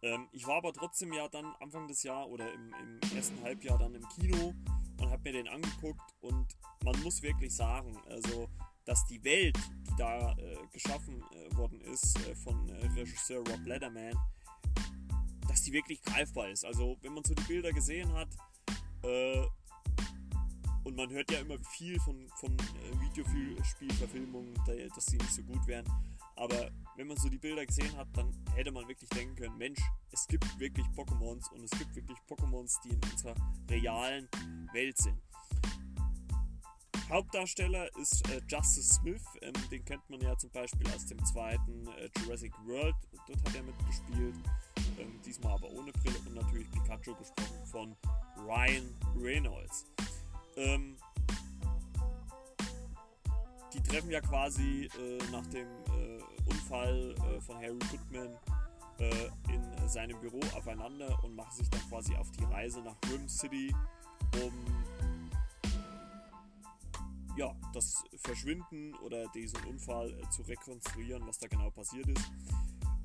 A: Ähm, ich war aber trotzdem ja dann Anfang des Jahres oder im, im ersten Halbjahr dann im Kino und habe mir den angeguckt und man muss wirklich sagen, also dass die Welt, die da äh, geschaffen äh, worden ist äh, von Regisseur Rob Letterman, dass die wirklich greifbar ist. Also wenn man so die Bilder gesehen hat äh, und man hört ja immer viel von, von äh, Videospielverfilmungen, dass die nicht so gut wären. Aber wenn man so die Bilder gesehen hat, dann hätte man wirklich denken können, Mensch, es gibt wirklich Pokémons und es gibt wirklich Pokémons, die in unserer realen Welt sind. Hauptdarsteller ist äh, Justice Smith, ähm, den kennt man ja zum Beispiel aus dem zweiten äh, Jurassic World, dort hat er mitgespielt, ähm, diesmal aber ohne Brille und natürlich Pikachu gesprochen von Ryan Reynolds. Ähm, die treffen ja quasi äh, nach dem äh, Unfall äh, von Harry Goodman äh, in seinem Büro aufeinander und machen sich dann quasi auf die Reise nach Rim City, um ja, das Verschwinden oder diesen Unfall äh, zu rekonstruieren, was da genau passiert ist.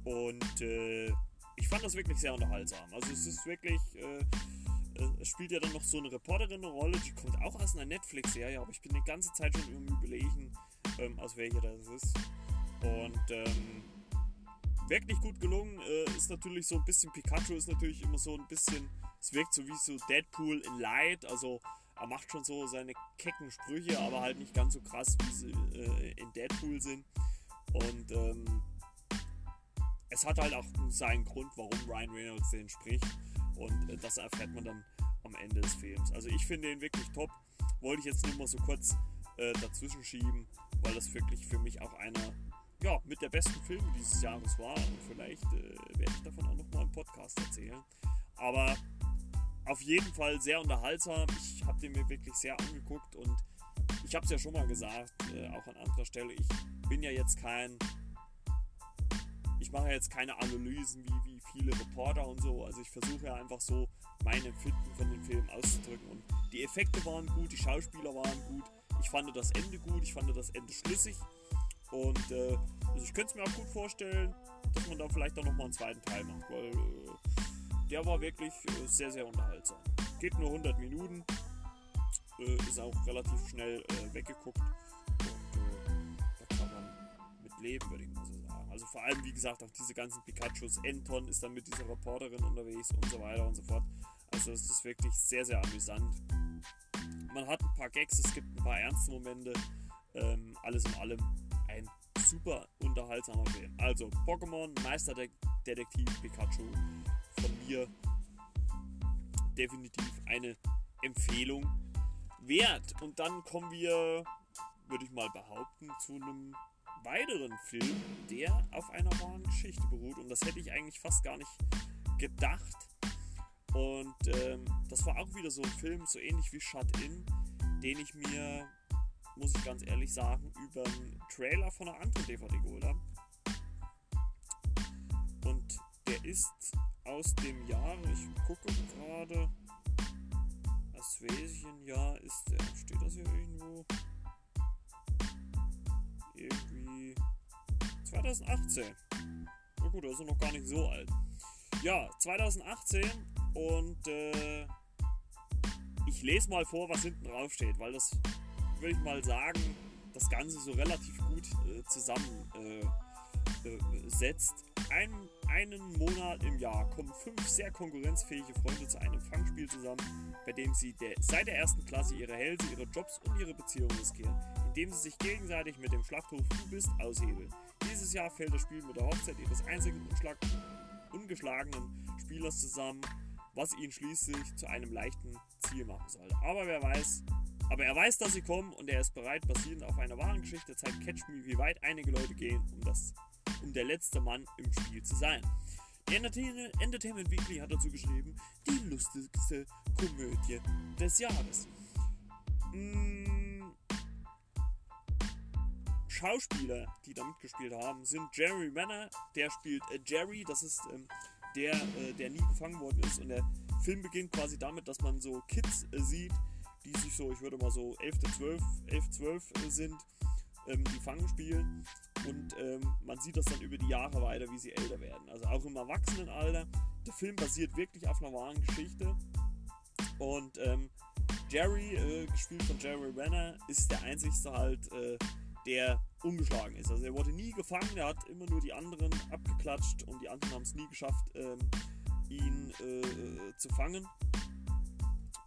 A: Und äh, ich fand das wirklich sehr unterhaltsam. Also es ist wirklich, äh, äh, es spielt ja dann noch so eine Reporterin eine Rolle, die kommt auch aus einer Netflix-Serie, aber ich bin die ganze Zeit schon im Überlegen, ähm, aus welcher das ist. Und ähm, wirklich gut gelungen. Äh, ist natürlich so ein bisschen, Pikachu ist natürlich immer so ein bisschen, es wirkt so wie so Deadpool in Light, also er macht schon so seine kecken Sprüche, aber halt nicht ganz so krass, wie sie äh, in Deadpool sind. Und ähm, es hat halt auch seinen Grund, warum Ryan Reynolds den spricht. Und äh, das erfährt man dann am Ende des Films. Also ich finde ihn wirklich top. Wollte ich jetzt nur mal so kurz äh, dazwischen schieben, weil das wirklich für mich auch einer ja, mit der besten Filme dieses Jahres war. Und vielleicht äh, werde ich davon auch nochmal im Podcast erzählen. Aber auf jeden Fall sehr unterhaltsam. Ich habe den mir wirklich sehr angeguckt und ich habe es ja schon mal gesagt, äh, auch an anderer Stelle, ich bin ja jetzt kein, ich mache jetzt keine Analysen wie, wie viele Reporter und so. Also ich versuche ja einfach so mein Empfinden von dem Film auszudrücken. Und die Effekte waren gut, die Schauspieler waren gut. Ich fand das Ende gut, ich fand das Ende schlüssig. Und äh, also ich könnte es mir auch gut vorstellen, dass man da vielleicht auch nochmal einen zweiten Teil macht, weil äh, der war wirklich äh, sehr, sehr unterhaltsam. Geht nur 100 Minuten, äh, ist auch relativ schnell äh, weggeguckt und da kann man mit leben, würde ich mal so sagen. Also vor allem, wie gesagt, auch diese ganzen Pikachus. Anton ist dann mit dieser Reporterin unterwegs und so weiter und so fort. Also es ist wirklich sehr, sehr amüsant. Man hat ein paar Gags, es gibt ein paar ernste Momente. Ähm, alles in allem ein super unterhaltsamer Film. Also Pokémon, Meisterdetektiv Pikachu von mir definitiv eine Empfehlung wert. Und dann kommen wir, würde ich mal behaupten, zu einem weiteren Film, der auf einer wahren Geschichte beruht. Und das hätte ich eigentlich fast gar nicht gedacht. Und ähm, das war auch wieder so ein Film, so ähnlich wie Shut In, den ich mir, muss ich ganz ehrlich sagen, über einen Trailer von einer anderen DVD geholt habe. Und der ist aus dem Jahr, ich gucke gerade, welchem Jahr ist der? Steht das hier irgendwo? Irgendwie 2018. Na gut, also noch gar nicht so alt. Ja, 2018 und äh, ich lese mal vor, was hinten drauf steht, weil das würde ich mal sagen, das Ganze so relativ gut äh, zusammensetzt. Äh, Ein einen Monat im Jahr kommen fünf sehr konkurrenzfähige Freunde zu einem Fangspiel zusammen, bei dem sie der, seit der ersten Klasse ihre Hälse, ihre Jobs und ihre Beziehungen riskieren, indem sie sich gegenseitig mit dem Schlachthof Du bist aushebeln. Dieses Jahr fällt das Spiel mit der Hochzeit ihres einzigen ungeschlagenen Spielers zusammen, was ihn schließlich zu einem leichten Ziel machen soll. Aber wer weiß, aber er weiß, dass sie kommen und er ist bereit, basierend auf einer wahren Geschichte zeigt Catch Me, wie weit einige Leute gehen, um das um der letzte Mann im Spiel zu sein. Die Entertainment Weekly hat dazu geschrieben, die lustigste Komödie des Jahres. Mmh. Schauspieler, die da mitgespielt haben, sind Jerry Renner, der spielt äh, Jerry, das ist ähm, der, äh, der nie gefangen worden ist. Und der Film beginnt quasi damit, dass man so Kids äh, sieht, die sich so, ich würde mal so 11, 12, 11, 12 sind, ähm, die Fangen spielen. Und ähm, man sieht das dann über die Jahre weiter, wie sie älter werden. Also auch im Erwachsenenalter. Der Film basiert wirklich auf einer wahren Geschichte. Und ähm, Jerry, äh, gespielt von Jerry Renner, ist der einzigste halt, äh, der ungeschlagen ist. Also er wurde nie gefangen, er hat immer nur die anderen abgeklatscht und die anderen haben es nie geschafft, ähm, ihn äh, zu fangen.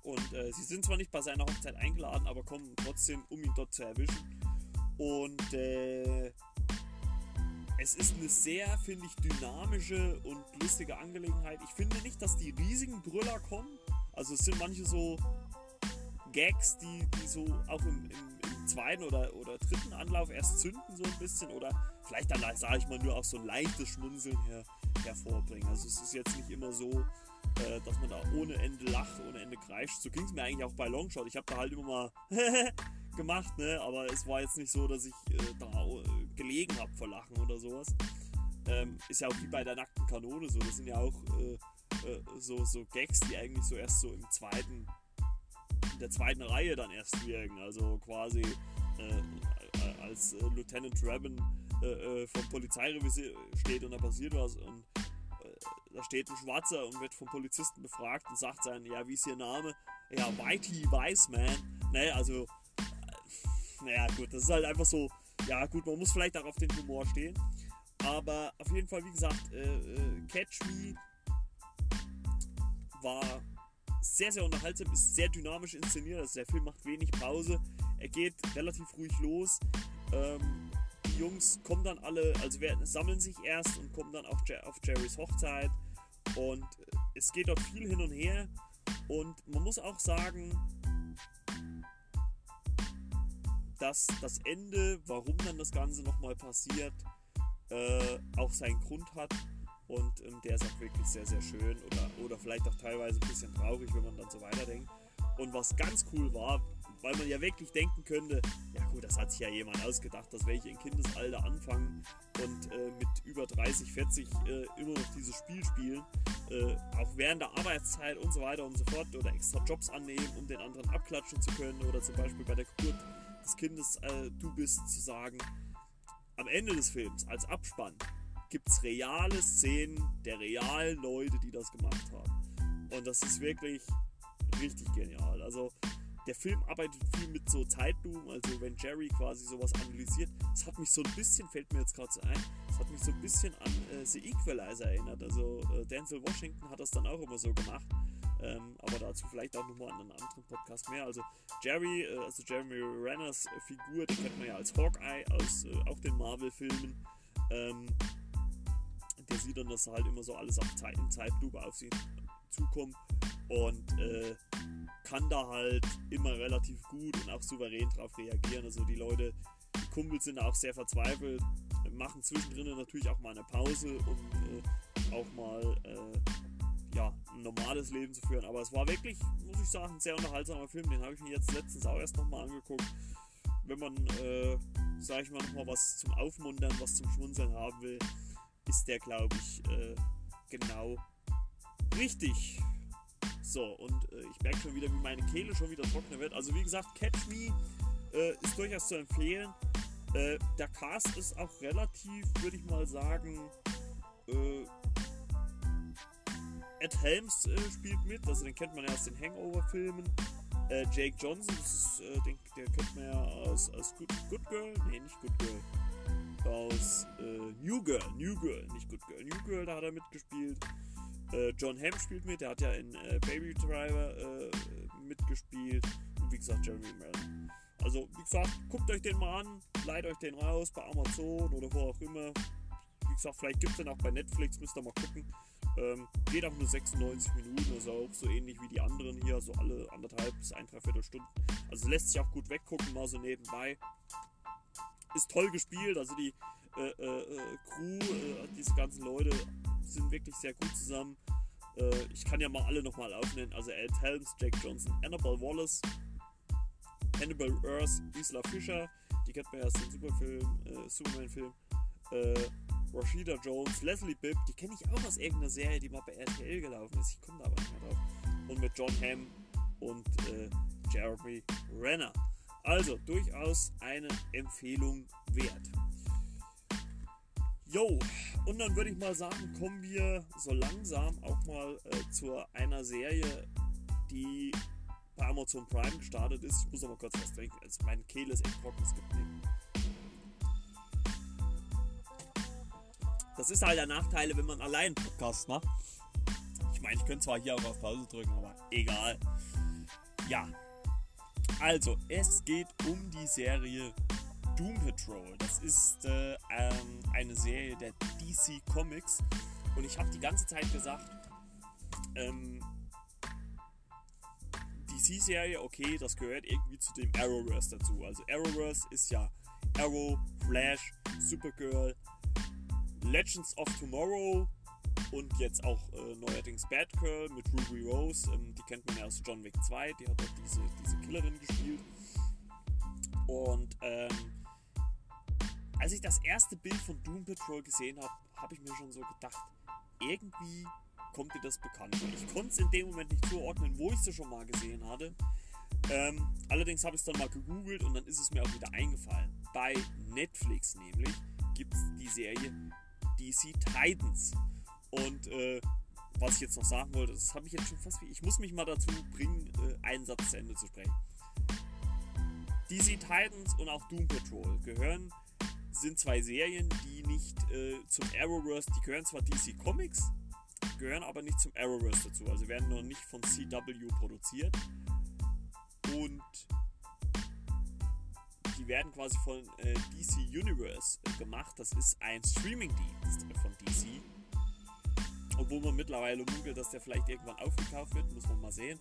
A: Und äh, sie sind zwar nicht bei seiner Hochzeit eingeladen, aber kommen trotzdem, um ihn dort zu erwischen. Und äh, es ist eine sehr, finde ich, dynamische und lustige Angelegenheit. Ich finde nicht, dass die riesigen Brüller kommen. Also es sind manche so Gags, die, die so auch im, im, im zweiten oder, oder dritten Anlauf erst zünden so ein bisschen oder vielleicht dann, sage ich mal, nur auch so ein leichtes Schmunzeln her, hervorbringen. Also es ist jetzt nicht immer so, äh, dass man da ohne Ende lacht, ohne Ende kreischt. So ging es mir eigentlich auch bei Longshot. Ich habe da halt immer mal [LAUGHS] gemacht, ne? aber es war jetzt nicht so, dass ich äh, da äh, gelegen habe vor Lachen oder sowas. Ähm, ist ja auch wie bei der nackten Kanone so. Das sind ja auch äh, äh, so, so Gags, die eigentlich so erst so im zweiten, in der zweiten Reihe dann erst wirken. Also quasi äh, als äh, Lieutenant Rabin vom Polizeirevier steht und da passiert was und da steht ein Schwarzer und wird vom Polizisten befragt und sagt sein, ja, wie ist Ihr Name? Ja, Whitey Wiseman. Ne, also, naja, gut, das ist halt einfach so, ja, gut, man muss vielleicht auch auf den Humor stehen. Aber auf jeden Fall, wie gesagt, äh, äh, Catch Me war sehr, sehr unterhaltsam, ist sehr dynamisch inszeniert. Also der Film macht wenig Pause. Er geht relativ ruhig los. Ähm, die Jungs kommen dann alle, also werden, sammeln sich erst und kommen dann auch auf Jerrys Hochzeit. Und es geht dort viel hin und her. Und man muss auch sagen, dass das Ende, warum dann das Ganze nochmal passiert, äh, auch seinen Grund hat. Und ähm, der ist auch wirklich sehr, sehr schön oder, oder vielleicht auch teilweise ein bisschen traurig, wenn man dann so weiterdenkt. Und was ganz cool war, weil man ja wirklich denken könnte, ja gut, das hat sich ja jemand ausgedacht, dass welche in Kindesalter anfangen und äh, mit über 30, 40 äh, immer noch dieses Spiel spielen, äh, auch während der Arbeitszeit und so weiter und so fort oder extra Jobs annehmen, um den anderen abklatschen zu können oder zum Beispiel bei der Geburt des Kindes äh, du bist zu sagen. Am Ende des Films als Abspann gibt es reale Szenen der realen Leute, die das gemacht haben. Und das ist wirklich richtig genial. Also der Film arbeitet viel mit so Zeitlupen, also wenn Jerry quasi sowas analysiert, das hat mich so ein bisschen, fällt mir jetzt gerade so ein, das hat mich so ein bisschen an äh, The Equalizer erinnert. Also äh, Denzel Washington hat das dann auch immer so gemacht. Ähm, aber dazu vielleicht auch nochmal in einem anderen Podcast mehr. Also Jerry, äh, also Jeremy Renners Figur, den kennt man ja als Hawkeye aus äh, auch den Marvel-Filmen. Ähm, der sieht dann, dass halt immer so alles auf Zeit, in Zeitlupe auf sie zukommt und äh, kann da halt immer relativ gut und auch souverän drauf reagieren. Also die Leute, die Kumpels sind auch sehr verzweifelt, machen zwischendrin natürlich auch mal eine Pause, um äh, auch mal äh, ja, ein normales Leben zu führen. Aber es war wirklich, muss ich sagen, ein sehr unterhaltsamer Film. Den habe ich mir jetzt letztens auch erst nochmal angeguckt. Wenn man, äh, sag ich mal, nochmal was zum Aufmuntern, was zum Schmunzeln haben will, ist der, glaube ich, äh, genau richtig. So, und äh, ich merke schon wieder, wie meine Kehle schon wieder trockener wird. Also wie gesagt, Catch Me äh, ist durchaus zu empfehlen. Äh, der Cast ist auch relativ, würde ich mal sagen, äh, Ed Helms äh, spielt mit, also den kennt man ja aus den Hangover-Filmen. Äh, Jake Johnson, ist, den, der kennt man ja aus, aus Good, Good Girl, nee, nicht Good Girl, aus äh, New Girl, New Girl, nicht Good Girl, New Girl, da hat er mitgespielt. Äh, John Hamm spielt mit, der hat ja in äh, Baby Driver äh, mitgespielt. Und wie gesagt, Jeremy Mellon. Also, wie gesagt, guckt euch den mal an, leiht euch den raus bei Amazon oder wo auch immer. Wie gesagt, vielleicht gibt es den auch bei Netflix, müsst ihr mal gucken. Ähm, geht auch nur 96 Minuten, also auch so ähnlich wie die anderen hier, so alle anderthalb bis ein, dreiviertel Stunden. Also lässt sich auch gut weggucken, mal so nebenbei ist toll gespielt. Also die äh, äh, äh, Crew, äh, diese ganzen Leute sind wirklich sehr gut zusammen. Äh, ich kann ja mal alle nochmal aufnennen. Also Ed Helms, Jack Johnson, Annabelle Wallace, Hannibal Earth, Isla Fisher. Die kennt man ja aus dem Superfilm, äh, Superman-Film. Rashida Jones, Leslie Bibb, die kenne ich auch aus irgendeiner Serie, die mal bei RTL gelaufen ist. Ich komme da aber nicht mehr drauf. Und mit John Hamm und äh, Jeremy Renner. Also durchaus eine Empfehlung wert. Jo, und dann würde ich mal sagen, kommen wir so langsam auch mal äh, zu einer Serie, die bei Amazon Prime gestartet ist. Ich muss aber kurz was trinken, also meine Kehle ist echt trocken, es gibt nicht. Das ist halt der Nachteil, wenn man allein Podcast macht. Ich meine, ich könnte zwar hier auch auf Pause drücken, aber egal. Ja. Also, es geht um die Serie Doom Patrol. Das ist äh, ähm, eine Serie der DC Comics. Und ich habe die ganze Zeit gesagt, ähm, DC-Serie, okay, das gehört irgendwie zu dem Arrowverse dazu. Also Arrowverse ist ja Arrow, Flash, Supergirl, Legends of Tomorrow und jetzt auch äh, neuerdings Batgirl mit Ruby Rose. Ähm, die kennt man ja aus John Wick 2, die hat auch diese, diese Killerin gespielt. Und ähm, als ich das erste Bild von Doom Patrol gesehen habe, habe ich mir schon so gedacht, irgendwie kommt dir das bekannt vor. Ich konnte es in dem Moment nicht zuordnen, wo ich es schon mal gesehen hatte. Ähm, allerdings habe ich es dann mal gegoogelt und dann ist es mir auch wieder eingefallen. Bei Netflix nämlich gibt es die Serie DC Titans. Und äh, was ich jetzt noch sagen wollte, das habe ich jetzt schon fast. Ich muss mich mal dazu bringen, äh, einen Satz zu Ende zu sprechen. DC Titans und auch Doom Patrol gehören, sind zwei Serien, die nicht äh, zum Arrowverse, die gehören zwar DC Comics, gehören aber nicht zum Arrowverse dazu. Also werden noch nicht von CW produziert. Und die werden quasi von äh, DC Universe äh, gemacht. Das ist ein Streaming-Dienst von DC. Obwohl man mittlerweile munkelt, dass der vielleicht irgendwann aufgekauft wird, muss man mal sehen.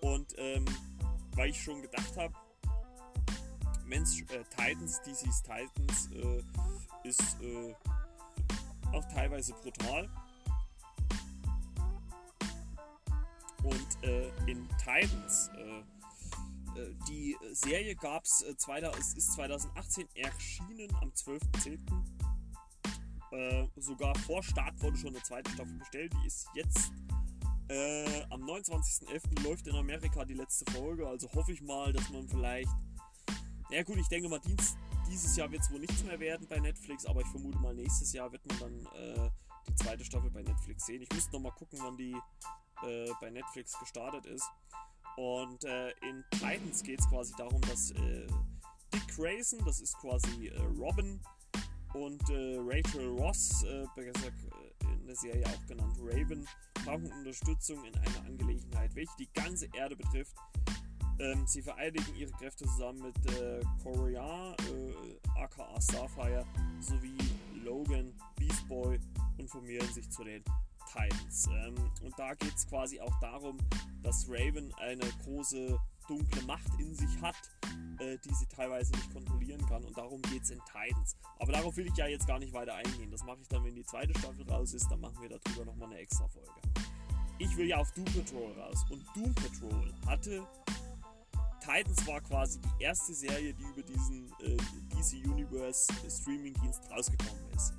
A: Und ähm, weil ich schon gedacht habe, Mensch, äh, Titans, DC's Titans äh, ist äh, auch teilweise brutal. Und äh, in Titans äh, äh, die Serie gab es, äh, ist 2018 erschienen am 12.10. Äh, sogar vor Start wurde schon eine zweite Staffel bestellt. Die ist jetzt äh, am 29.11. läuft in Amerika die letzte Folge. Also hoffe ich mal, dass man vielleicht. Ja gut, ich denke mal, Dienst, dieses Jahr wird es wohl nichts mehr werden bei Netflix, aber ich vermute mal, nächstes Jahr wird man dann äh, die zweite Staffel bei Netflix sehen. Ich müsste noch mal gucken, wann die äh, bei Netflix gestartet ist. Und äh, in Titans geht es quasi darum, dass äh, Dick Grayson, das ist quasi äh, Robin, und äh, Rachel Ross, äh, besser äh, in der Serie auch genannt Raven, brauchen Unterstützung in einer Angelegenheit, welche die ganze Erde betrifft. Ähm, sie vereinigen ihre Kräfte zusammen mit äh, Korean, aka Starfire, sowie Logan, Beast Boy und formieren sich zu den Titans. Ähm, und da geht es quasi auch darum, dass Raven eine große dunkle Macht in sich hat, äh, die sie teilweise nicht kontrollieren kann. Und darum geht es in Titans. Aber darauf will ich ja jetzt gar nicht weiter eingehen. Das mache ich dann, wenn die zweite Staffel raus ist. Dann machen wir darüber nochmal eine extra Folge. Ich will ja auf Doom Patrol raus. Und Doom Patrol hatte. Titans war quasi die erste Serie, die über diesen äh, DC Universe Streaming-Dienst rausgekommen ist.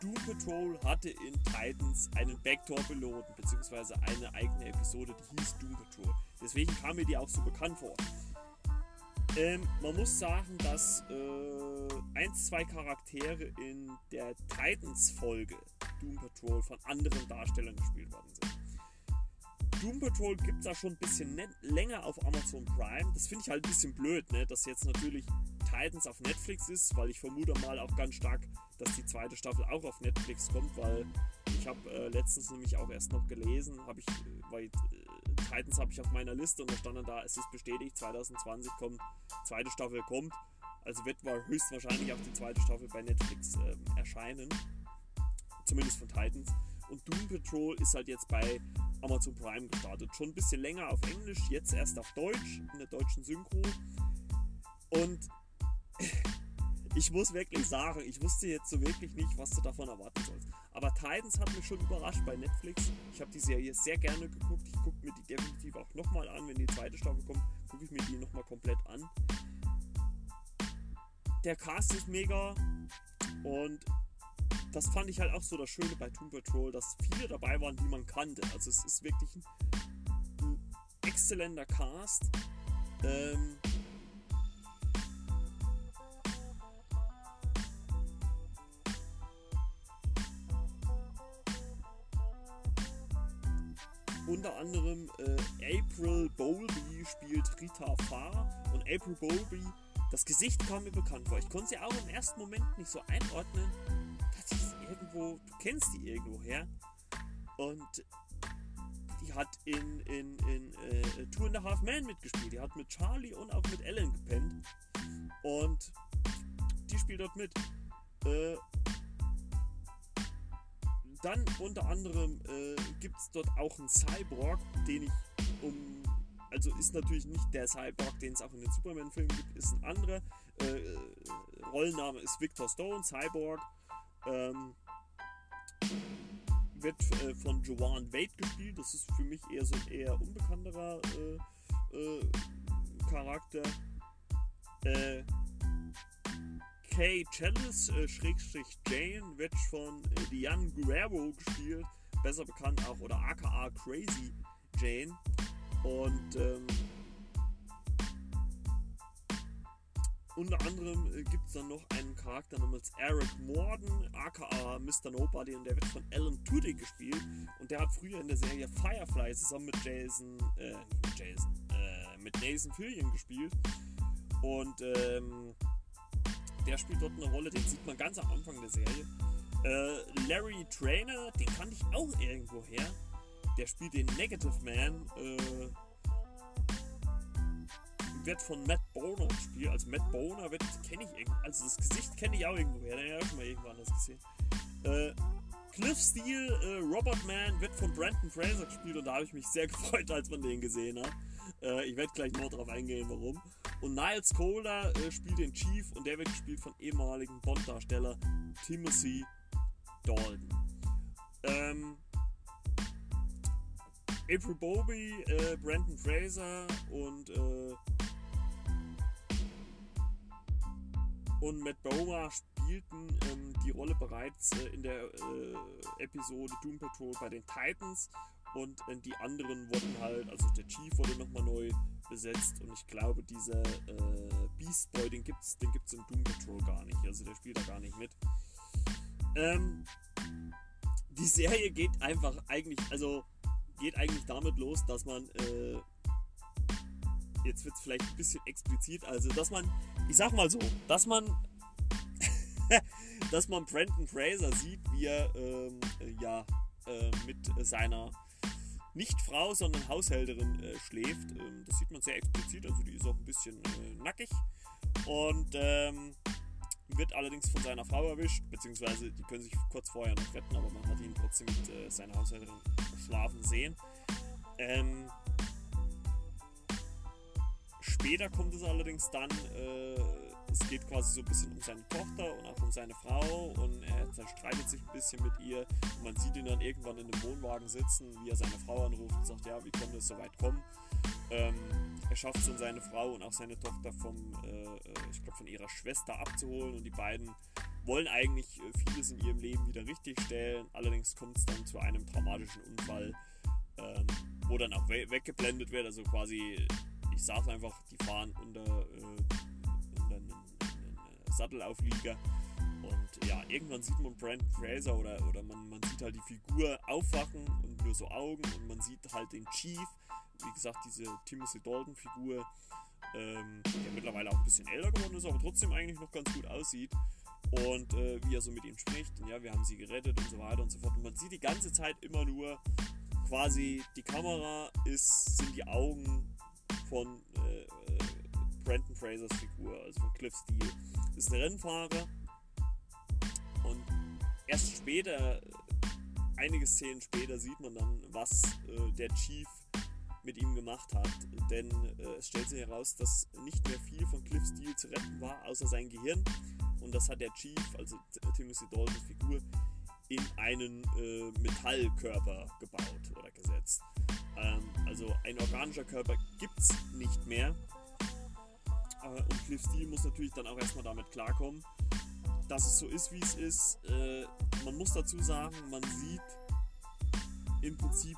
A: Doom Patrol hatte in Titans einen Backdoor-Piloten, beziehungsweise eine eigene Episode, die hieß Doom Patrol. Deswegen kam mir die auch so bekannt vor. Ähm, man muss sagen, dass äh, ein, zwei Charaktere in der Titans-Folge Doom Patrol von anderen Darstellern gespielt worden sind. Doom Patrol gibt es da schon ein bisschen länger auf Amazon Prime. Das finde ich halt ein bisschen blöd, ne? dass jetzt natürlich Titans auf Netflix ist, weil ich vermute mal auch ganz stark, dass die zweite Staffel auch auf Netflix kommt, weil ich habe äh, letztens nämlich auch erst noch gelesen, habe ich, äh, weil äh, Titans habe ich auf meiner Liste und da stand dann da, es ist bestätigt, 2020 kommt, zweite Staffel kommt. Also wird wohl höchstwahrscheinlich auch die zweite Staffel bei Netflix äh, erscheinen. Zumindest von Titans. Und Doom Patrol ist halt jetzt bei Amazon Prime gestartet. Schon ein bisschen länger auf Englisch, jetzt erst auf Deutsch, in der deutschen Synchro. Und ich muss wirklich sagen, ich wusste jetzt so wirklich nicht, was du davon erwarten sollst. Aber Titans hat mich schon überrascht bei Netflix. Ich habe die Serie sehr gerne geguckt. Ich gucke mir die definitiv auch nochmal an. Wenn die zweite Staffel kommt, gucke ich mir die nochmal komplett an. Der Cast ist mega und das fand ich halt auch so das Schöne bei Doom Patrol, dass viele dabei waren, die man kannte. Also es ist wirklich ein, ein exzellenter Cast. Ähm, unter anderem äh, April Bowlby spielt Rita Farr und April Bowlby, das Gesicht kam mir bekannt vor. Ich konnte sie auch im ersten Moment nicht so einordnen. Das ist irgendwo, du kennst die irgendwo her. Und die hat in, in, in äh, Two and a Half Men mitgespielt. Die hat mit Charlie und auch mit Ellen gepennt. Und die spielt dort mit. Äh, dann unter anderem äh, gibt es dort auch einen Cyborg, den ich um. Also ist natürlich nicht der Cyborg, den es auch in den Superman-Filmen gibt, ist ein anderer. Äh, Rollenname ist Victor Stone, Cyborg. Ähm, wird äh, von Joanne Wade gespielt. Das ist für mich eher so ein eher unbekannterer äh, äh, Charakter. Kay Chalice, äh, Schrägstrich Jane, wird von äh, Diane Guerrero gespielt, besser bekannt auch, oder aka Crazy Jane. Und ähm, unter anderem äh, gibt es dann noch einen Charakter namens Eric Morden, aka Mr. Nobody, und der wird von Alan Tudyk gespielt. Und der hat früher in der Serie Firefly zusammen mit Jason, äh, mit Jason, äh, mit Nathan Fillion gespielt. Und ähm, der spielt dort eine Rolle, den sieht man ganz am Anfang der Serie. Äh, Larry Trainer, den kannte ich auch irgendwo her. Der spielt den Negative Man. Äh, wird von Matt Boner gespielt. Also Matt Boner wird kenne ich irgendwo. Also das Gesicht kenne ich auch irgendwo her. Den habe ich mal irgendwo anders gesehen. Äh, Cliff Steele, äh, Robert Man wird von Brandon Fraser gespielt und da habe ich mich sehr [LAUGHS] gefreut, als man den gesehen hat. Äh, ich werde gleich noch darauf eingehen, warum. Und Niles Kohler äh, spielt den Chief und der wird gespielt von ehemaligen Bond-Darsteller Timothy Dalton. Ähm, April Bowby, äh, Brandon Fraser und äh, und Matt Bomer spielten ähm, die Rolle bereits äh, in der äh, Episode Doom Patrol bei den Titans und äh, die anderen wurden halt, also der Chief wurde nochmal neu besetzt und ich glaube dieser äh, Beast Boy, den gibt's, den gibt's in Doom Patrol gar nicht, also der spielt da gar nicht mit. Ähm, die Serie geht einfach eigentlich, also geht eigentlich damit los, dass man äh, jetzt wird es vielleicht ein bisschen explizit, also dass man, ich sag mal so, dass man [LAUGHS] dass man Brandon Fraser sieht, wie er ähm, ja äh, mit seiner nicht Frau, sondern Haushälterin äh, schläft. Ähm, das sieht man sehr explizit, also die ist auch ein bisschen äh, nackig und ähm, wird allerdings von seiner Frau erwischt, beziehungsweise die können sich kurz vorher noch retten, aber man hat ihn trotzdem mit äh, seiner Haushälterin schlafen sehen. Ähm, später kommt es allerdings dann äh, es geht quasi so ein bisschen um seine Tochter und auch um seine Frau und er zerstreitet sich ein bisschen mit ihr und man sieht ihn dann irgendwann in einem Wohnwagen sitzen, wie er seine Frau anruft und sagt, ja, wie konnte es so weit kommen? Ähm, er schafft es dann seine Frau und auch seine Tochter vom, äh, äh ich glaube, von ihrer Schwester abzuholen und die beiden wollen eigentlich äh, vieles in ihrem Leben wieder richtigstellen. Allerdings kommt es dann zu einem traumatischen Unfall, ähm, wo dann auch we weggeblendet wird. Also quasi, ich sage einfach, die fahren unter äh, Sattelauflieger. Und ja, irgendwann sieht man Brent Fraser oder, oder man, man sieht halt die Figur aufwachen und nur so Augen und man sieht halt den Chief, wie gesagt, diese Timothy Dalton-Figur, ähm, der mittlerweile auch ein bisschen älter geworden ist, aber trotzdem eigentlich noch ganz gut aussieht. Und äh, wie er so mit ihm spricht, und ja, wir haben sie gerettet und so weiter und so fort. Und man sieht die ganze Zeit immer nur quasi, die Kamera ist, sind die Augen von äh, äh Brandon Frasers Figur, also von Cliff Steele ist ein Rennfahrer und erst später, einige Szenen später, sieht man dann, was äh, der Chief mit ihm gemacht hat. Denn äh, es stellt sich heraus, dass nicht mehr viel von Cliff Steele zu retten war, außer sein Gehirn. Und das hat der Chief, also Timothy Daltons Figur, in einen äh, Metallkörper gebaut oder gesetzt. Ähm, also ein organischer Körper gibt es nicht mehr. Äh, und Cliff Steele muss natürlich dann auch erstmal damit klarkommen, dass es so ist, wie es ist. Äh, man muss dazu sagen, man sieht im Prinzip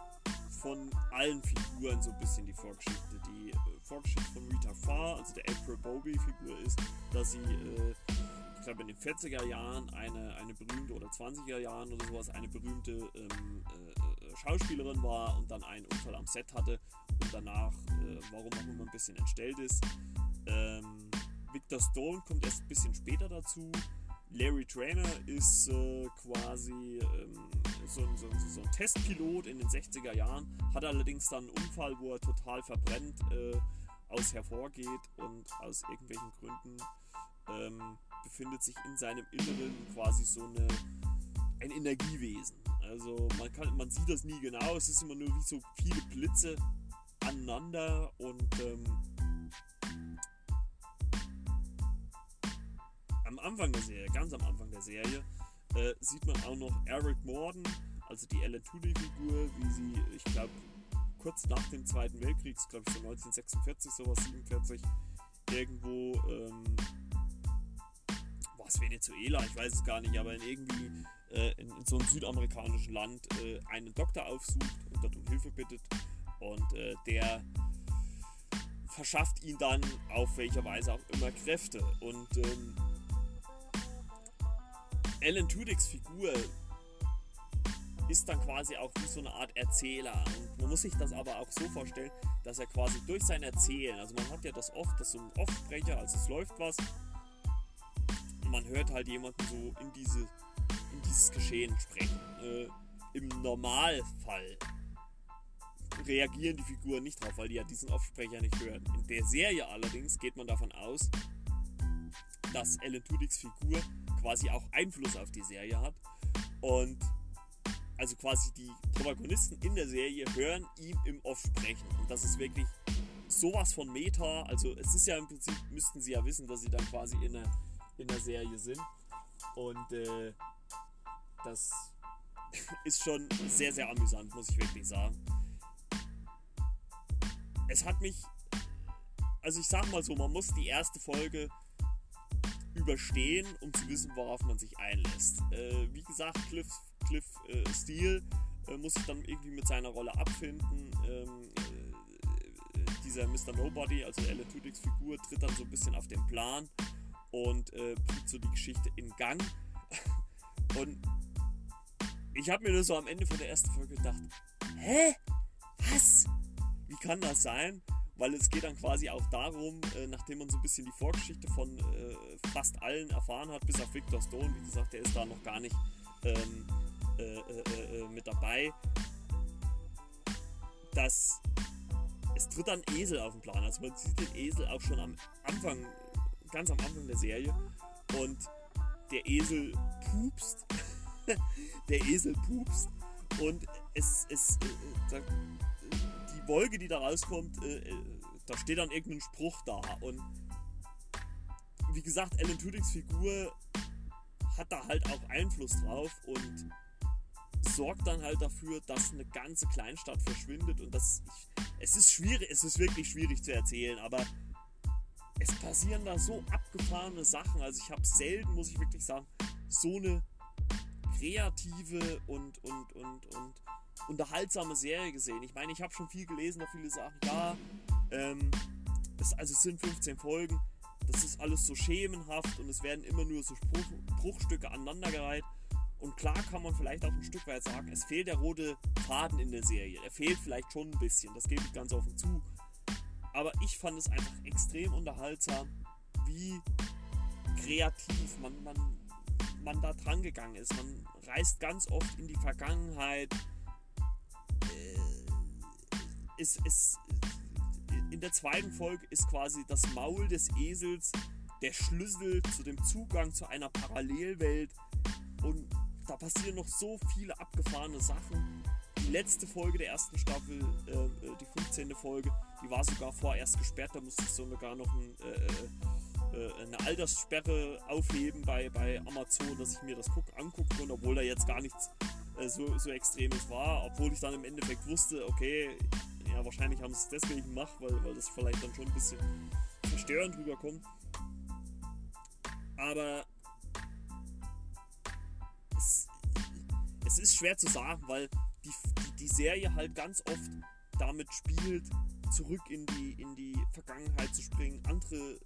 A: von allen Figuren so ein bisschen die Vorgeschichte. Die äh, Vorgeschichte von Rita Farr, also der April Bowlby-Figur, ist, dass sie, äh, ich glaube, in den 40er Jahren eine, eine berühmte, oder 20er Jahren oder sowas, eine berühmte ähm, äh, Schauspielerin war und dann einen Unfall am Set hatte und danach, äh, warum auch immer, ein bisschen entstellt ist. Ähm, Victor Stone kommt erst ein bisschen später dazu. Larry Trainer ist äh, quasi ähm, so, so, so, ein Testpilot in den 60er Jahren, hat allerdings dann einen Unfall, wo er total verbrennt äh, aus hervorgeht und aus irgendwelchen Gründen ähm, befindet sich in seinem Inneren quasi so eine, ein Energiewesen. Also man, kann, man sieht das nie genau, es ist immer nur wie so viele Blitze aneinander und ähm, am Anfang der Serie, ganz am Anfang der Serie, äh, sieht man auch noch Eric Morden, also die Ellen Tudy-Figur, wie sie, ich glaube, kurz nach dem Zweiten Weltkrieg, glaube ich so 1946, sowas 47, irgendwo, ähm, war Venezuela, ich weiß es gar nicht, aber in irgendwie äh, in, in, so einem südamerikanischen Land äh, einen Doktor aufsucht und dort um Hilfe bittet und äh, der verschafft ihn dann auf welcher Weise auch immer Kräfte. Und ähm, Alan Tudyks Figur ist dann quasi auch wie so eine Art Erzähler. Und man muss sich das aber auch so vorstellen, dass er quasi durch sein Erzählen, also man hat ja das oft, dass so ein Offsprecher, also es läuft was, und man hört halt jemanden so in, diese, in dieses Geschehen sprechen. Äh, Im Normalfall reagieren die Figuren nicht drauf, weil die ja diesen Offsprecher nicht hören. In der Serie allerdings geht man davon aus, dass Alan Tudyks Figur quasi auch Einfluss auf die Serie hat. Und also quasi die Protagonisten in der Serie hören ihm im Off sprechen. Und das ist wirklich sowas von Meta. Also es ist ja im Prinzip, müssten sie ja wissen, dass sie dann quasi in der, in der Serie sind. Und äh, das [LAUGHS] ist schon sehr, sehr amüsant, muss ich wirklich sagen. Es hat mich, also ich sag mal so, man muss die erste Folge überstehen, um zu wissen, worauf man sich einlässt. Äh, wie gesagt, Cliff, Cliff äh, Steele äh, muss sich dann irgendwie mit seiner Rolle abfinden. Ähm, äh, dieser Mr. Nobody, also Alan Tudyks Figur, tritt dann so ein bisschen auf den Plan und äh, bringt so die Geschichte in Gang. [LAUGHS] und ich habe mir nur so am Ende von der ersten Folge gedacht, hä? Was? Wie kann das sein? Weil es geht dann quasi auch darum, äh, nachdem man so ein bisschen die Vorgeschichte von äh, fast allen erfahren hat, bis auf Victor Stone, wie gesagt, der ist da noch gar nicht ähm, äh, äh, äh mit dabei, dass es tritt ein Esel auf den Plan. Also man sieht den Esel auch schon am Anfang, ganz am Anfang der Serie und der Esel pupst. [LAUGHS] der Esel pupst und es, es äh, Wolke, die da rauskommt, äh, äh, da steht dann irgendein Spruch da. Und wie gesagt, Alan Tudyks Figur hat da halt auch Einfluss drauf und sorgt dann halt dafür, dass eine ganze Kleinstadt verschwindet. Und das, ich, es ist schwierig, es ist wirklich schwierig zu erzählen, aber es passieren da so abgefahrene Sachen. Also ich habe selten, muss ich wirklich sagen, so eine kreative und, und, und, und unterhaltsame Serie gesehen. Ich meine, ich habe schon viel gelesen, da viele sagen, ja, ähm, das, also es sind 15 Folgen, das ist alles so schemenhaft und es werden immer nur so Spruch, Bruchstücke aneinandergereiht. Und klar kann man vielleicht auch ein Stück weit sagen, es fehlt der rote Faden in der Serie. Er fehlt vielleicht schon ein bisschen, das gebe ich ganz offen zu. Aber ich fand es einfach extrem unterhaltsam, wie kreativ man, man, man da dran gegangen ist. Man reist ganz oft in die Vergangenheit, ist, ist, in der zweiten Folge ist quasi das Maul des Esels der Schlüssel zu dem Zugang zu einer Parallelwelt. Und da passieren noch so viele abgefahrene Sachen. Die letzte Folge der ersten Staffel, äh, äh die 15. Folge, die war sogar vorerst gesperrt. Da musste ich sogar noch ein, äh, äh, äh, eine Alterssperre aufheben bei, bei Amazon, dass ich mir das guck, angucken konnte, obwohl da jetzt gar nichts äh, so, so Extremes war. Obwohl ich dann im Endeffekt wusste, okay, ja, wahrscheinlich haben sie es deswegen gemacht, weil, weil das vielleicht dann schon ein bisschen verstörend rüberkommt. Aber es, es ist schwer zu sagen, weil die, die, die Serie halt ganz oft damit spielt, zurück in die, in die Vergangenheit zu springen, andere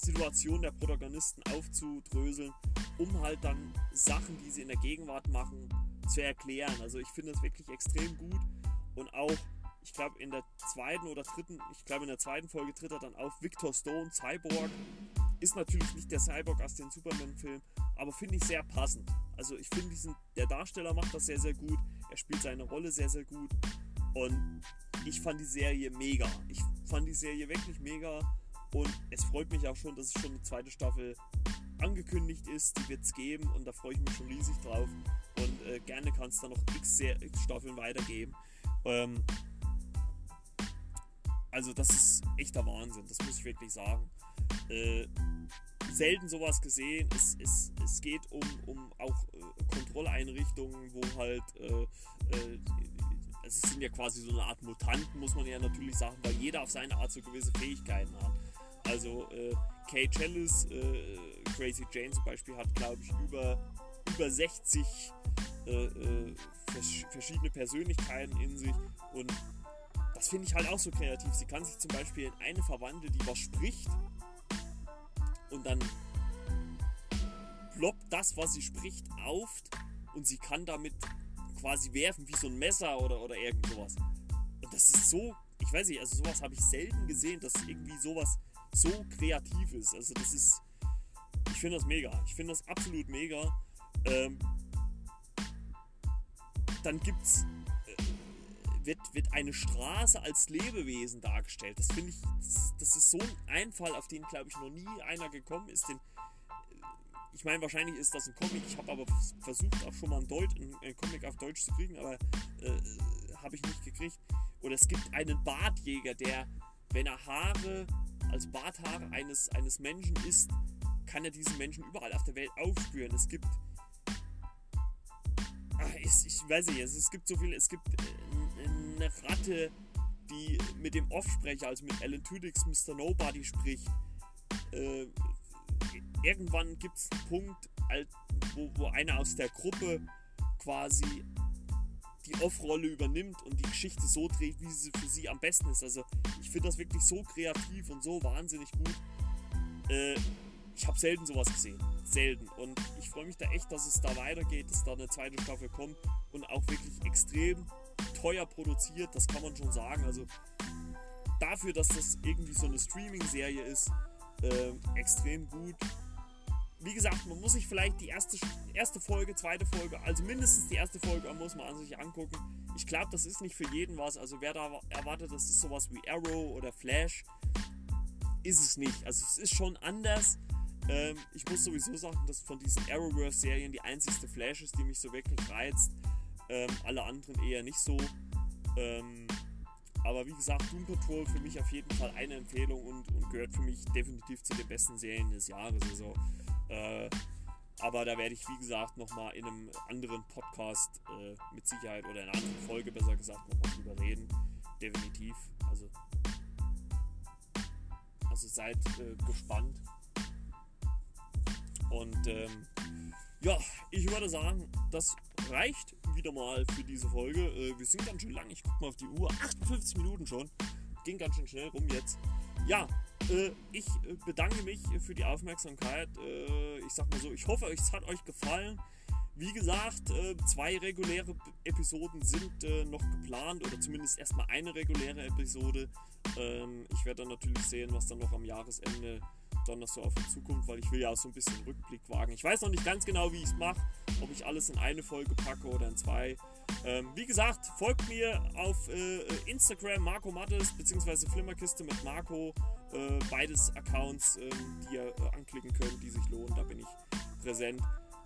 A: Situationen der Protagonisten aufzudröseln, um halt dann Sachen, die sie in der Gegenwart machen, zu erklären. Also ich finde das wirklich extrem gut und auch, ich glaube in der zweiten oder dritten, ich glaube in der zweiten Folge tritt er dann auf, Victor Stone, Cyborg, ist natürlich nicht der Cyborg aus dem Superman-Film, aber finde ich sehr passend. Also ich finde diesen, der Darsteller macht das sehr, sehr gut, er spielt seine Rolle sehr, sehr gut und ich fand die Serie mega. Ich fand die Serie wirklich mega und es freut mich auch schon, dass es schon eine zweite Staffel angekündigt ist. Die wird es geben und da freue ich mich schon riesig drauf. Und äh, gerne kann es da noch x, x Staffeln weitergeben. Ähm, also das ist echter Wahnsinn, das muss ich wirklich sagen. Äh, selten sowas gesehen. Es, es, es geht um, um auch äh, Kontrolleinrichtungen, wo halt äh, äh es sind ja quasi so eine Art Mutanten, muss man ja natürlich sagen, weil jeder auf seine Art so gewisse Fähigkeiten hat. Also äh, Kay Chalice, äh, Crazy Jane zum Beispiel, hat glaube ich über, über 60 äh, äh, vers verschiedene Persönlichkeiten in sich und das finde ich halt auch so kreativ. Sie kann sich zum Beispiel in eine verwandeln, die was spricht und dann ploppt das, was sie spricht, auf und sie kann damit quasi werfen wie so ein Messer oder, oder irgend sowas. Und das ist so, ich weiß nicht, also sowas habe ich selten gesehen, dass irgendwie sowas so kreativ ist. Also das ist, ich finde das mega. Ich finde das absolut mega. Ähm, dann gibt's, äh, wird, wird eine Straße als Lebewesen dargestellt. Das finde ich, das, das, ist so ein Einfall, auf den, glaube ich, noch nie einer gekommen ist. Den, ich meine, wahrscheinlich ist das ein Comic. Ich habe aber versucht, auch schon mal ein, Deut ein, ein Comic auf Deutsch zu kriegen, aber äh, habe ich nicht gekriegt. Oder es gibt einen Bartjäger, der, wenn er Haare als Barthaare eines, eines Menschen isst, kann er diesen Menschen überall auf der Welt aufspüren. Es gibt. Ach, ich, ich, weiß nicht, es, gibt so viel. Es gibt äh, eine Ratte, die mit dem Offsprecher, also mit Alan Tudyks Mr. Nobody spricht. Äh, irgendwann gibt es einen Punkt, wo, wo einer aus der Gruppe quasi die Off-Rolle übernimmt und die Geschichte so dreht, wie sie für sie am besten ist. Also ich finde das wirklich so kreativ und so wahnsinnig gut. Äh, ich habe selten sowas gesehen. Selten. Und ich freue mich da echt, dass es da weitergeht, dass da eine zweite Staffel kommt und auch wirklich extrem teuer produziert, das kann man schon sagen. Also dafür, dass das irgendwie so eine Streaming-Serie ist, äh, extrem gut wie gesagt, man muss sich vielleicht die erste, erste Folge, zweite Folge, also mindestens die erste Folge muss man an sich angucken. Ich glaube, das ist nicht für jeden was. Also wer da erwartet, das ist sowas wie Arrow oder Flash, ist es nicht. Also es ist schon anders. Ähm, ich muss sowieso sagen, dass von diesen Arrowverse-Serien die einzigste Flash ist, die mich so wirklich reizt. Ähm, alle anderen eher nicht so. Ähm, aber wie gesagt, Doom Patrol für mich auf jeden Fall eine Empfehlung und, und gehört für mich definitiv zu den besten Serien des Jahres. Also äh, aber da werde ich, wie gesagt, nochmal in einem anderen Podcast äh, mit Sicherheit oder in einer anderen Folge besser gesagt nochmal drüber reden. Definitiv. Also, also seid äh, gespannt. Und ähm, ja, ich würde sagen, das reicht wieder mal für diese Folge. Äh, wir sind ganz schön lang. Ich gucke mal auf die Uhr. 58 Minuten schon. Ging ganz schön schnell rum jetzt. Ja, ich äh, bedanke mich für die Aufmerksamkeit. Äh, ich sag mal so, ich hoffe, es hat euch gefallen. Wie gesagt, zwei reguläre Episoden sind noch geplant oder zumindest erstmal eine reguläre Episode. Ähm, ich werde dann natürlich sehen, was dann noch am Jahresende dann noch so auf uns zukommt, weil ich will ja auch so ein bisschen Rückblick wagen. Ich weiß noch nicht ganz genau, wie ich es mache, ob ich alles in eine Folge packe oder in zwei. Ähm, wie gesagt, folgt mir auf äh, Instagram Marco Mattes bzw. Flimmerkiste mit Marco. Äh, beides Accounts, äh, die ihr äh, anklicken könnt, die sich lohnen. Da bin ich präsent.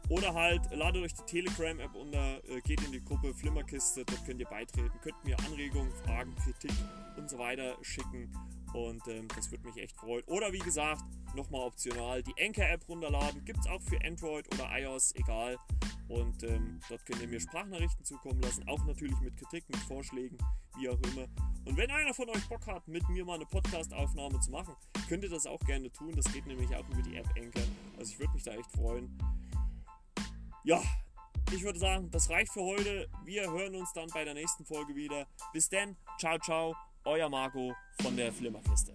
A: Oder halt, ladet euch die Telegram-App unter, äh, geht in die Gruppe Flimmerkiste, dort könnt ihr beitreten, könnt mir Anregungen, Fragen, Kritik und so weiter schicken und ähm, das würde mich echt freuen. Oder wie gesagt, nochmal optional, die Anchor-App runterladen, gibt es auch für Android oder iOS, egal. Und ähm, dort könnt ihr mir Sprachnachrichten zukommen lassen, auch natürlich mit Kritik, mit Vorschlägen, wie auch immer. Und wenn einer von euch Bock hat, mit mir mal eine Podcast-Aufnahme zu machen, könnt ihr das auch gerne tun. Das geht nämlich auch über die App Anchor. Also ich würde mich da echt freuen. Ja, ich würde sagen, das reicht für heute. Wir hören uns dann bei der nächsten Folge wieder. Bis dann, ciao, ciao, euer Marco von der Flimmerkiste.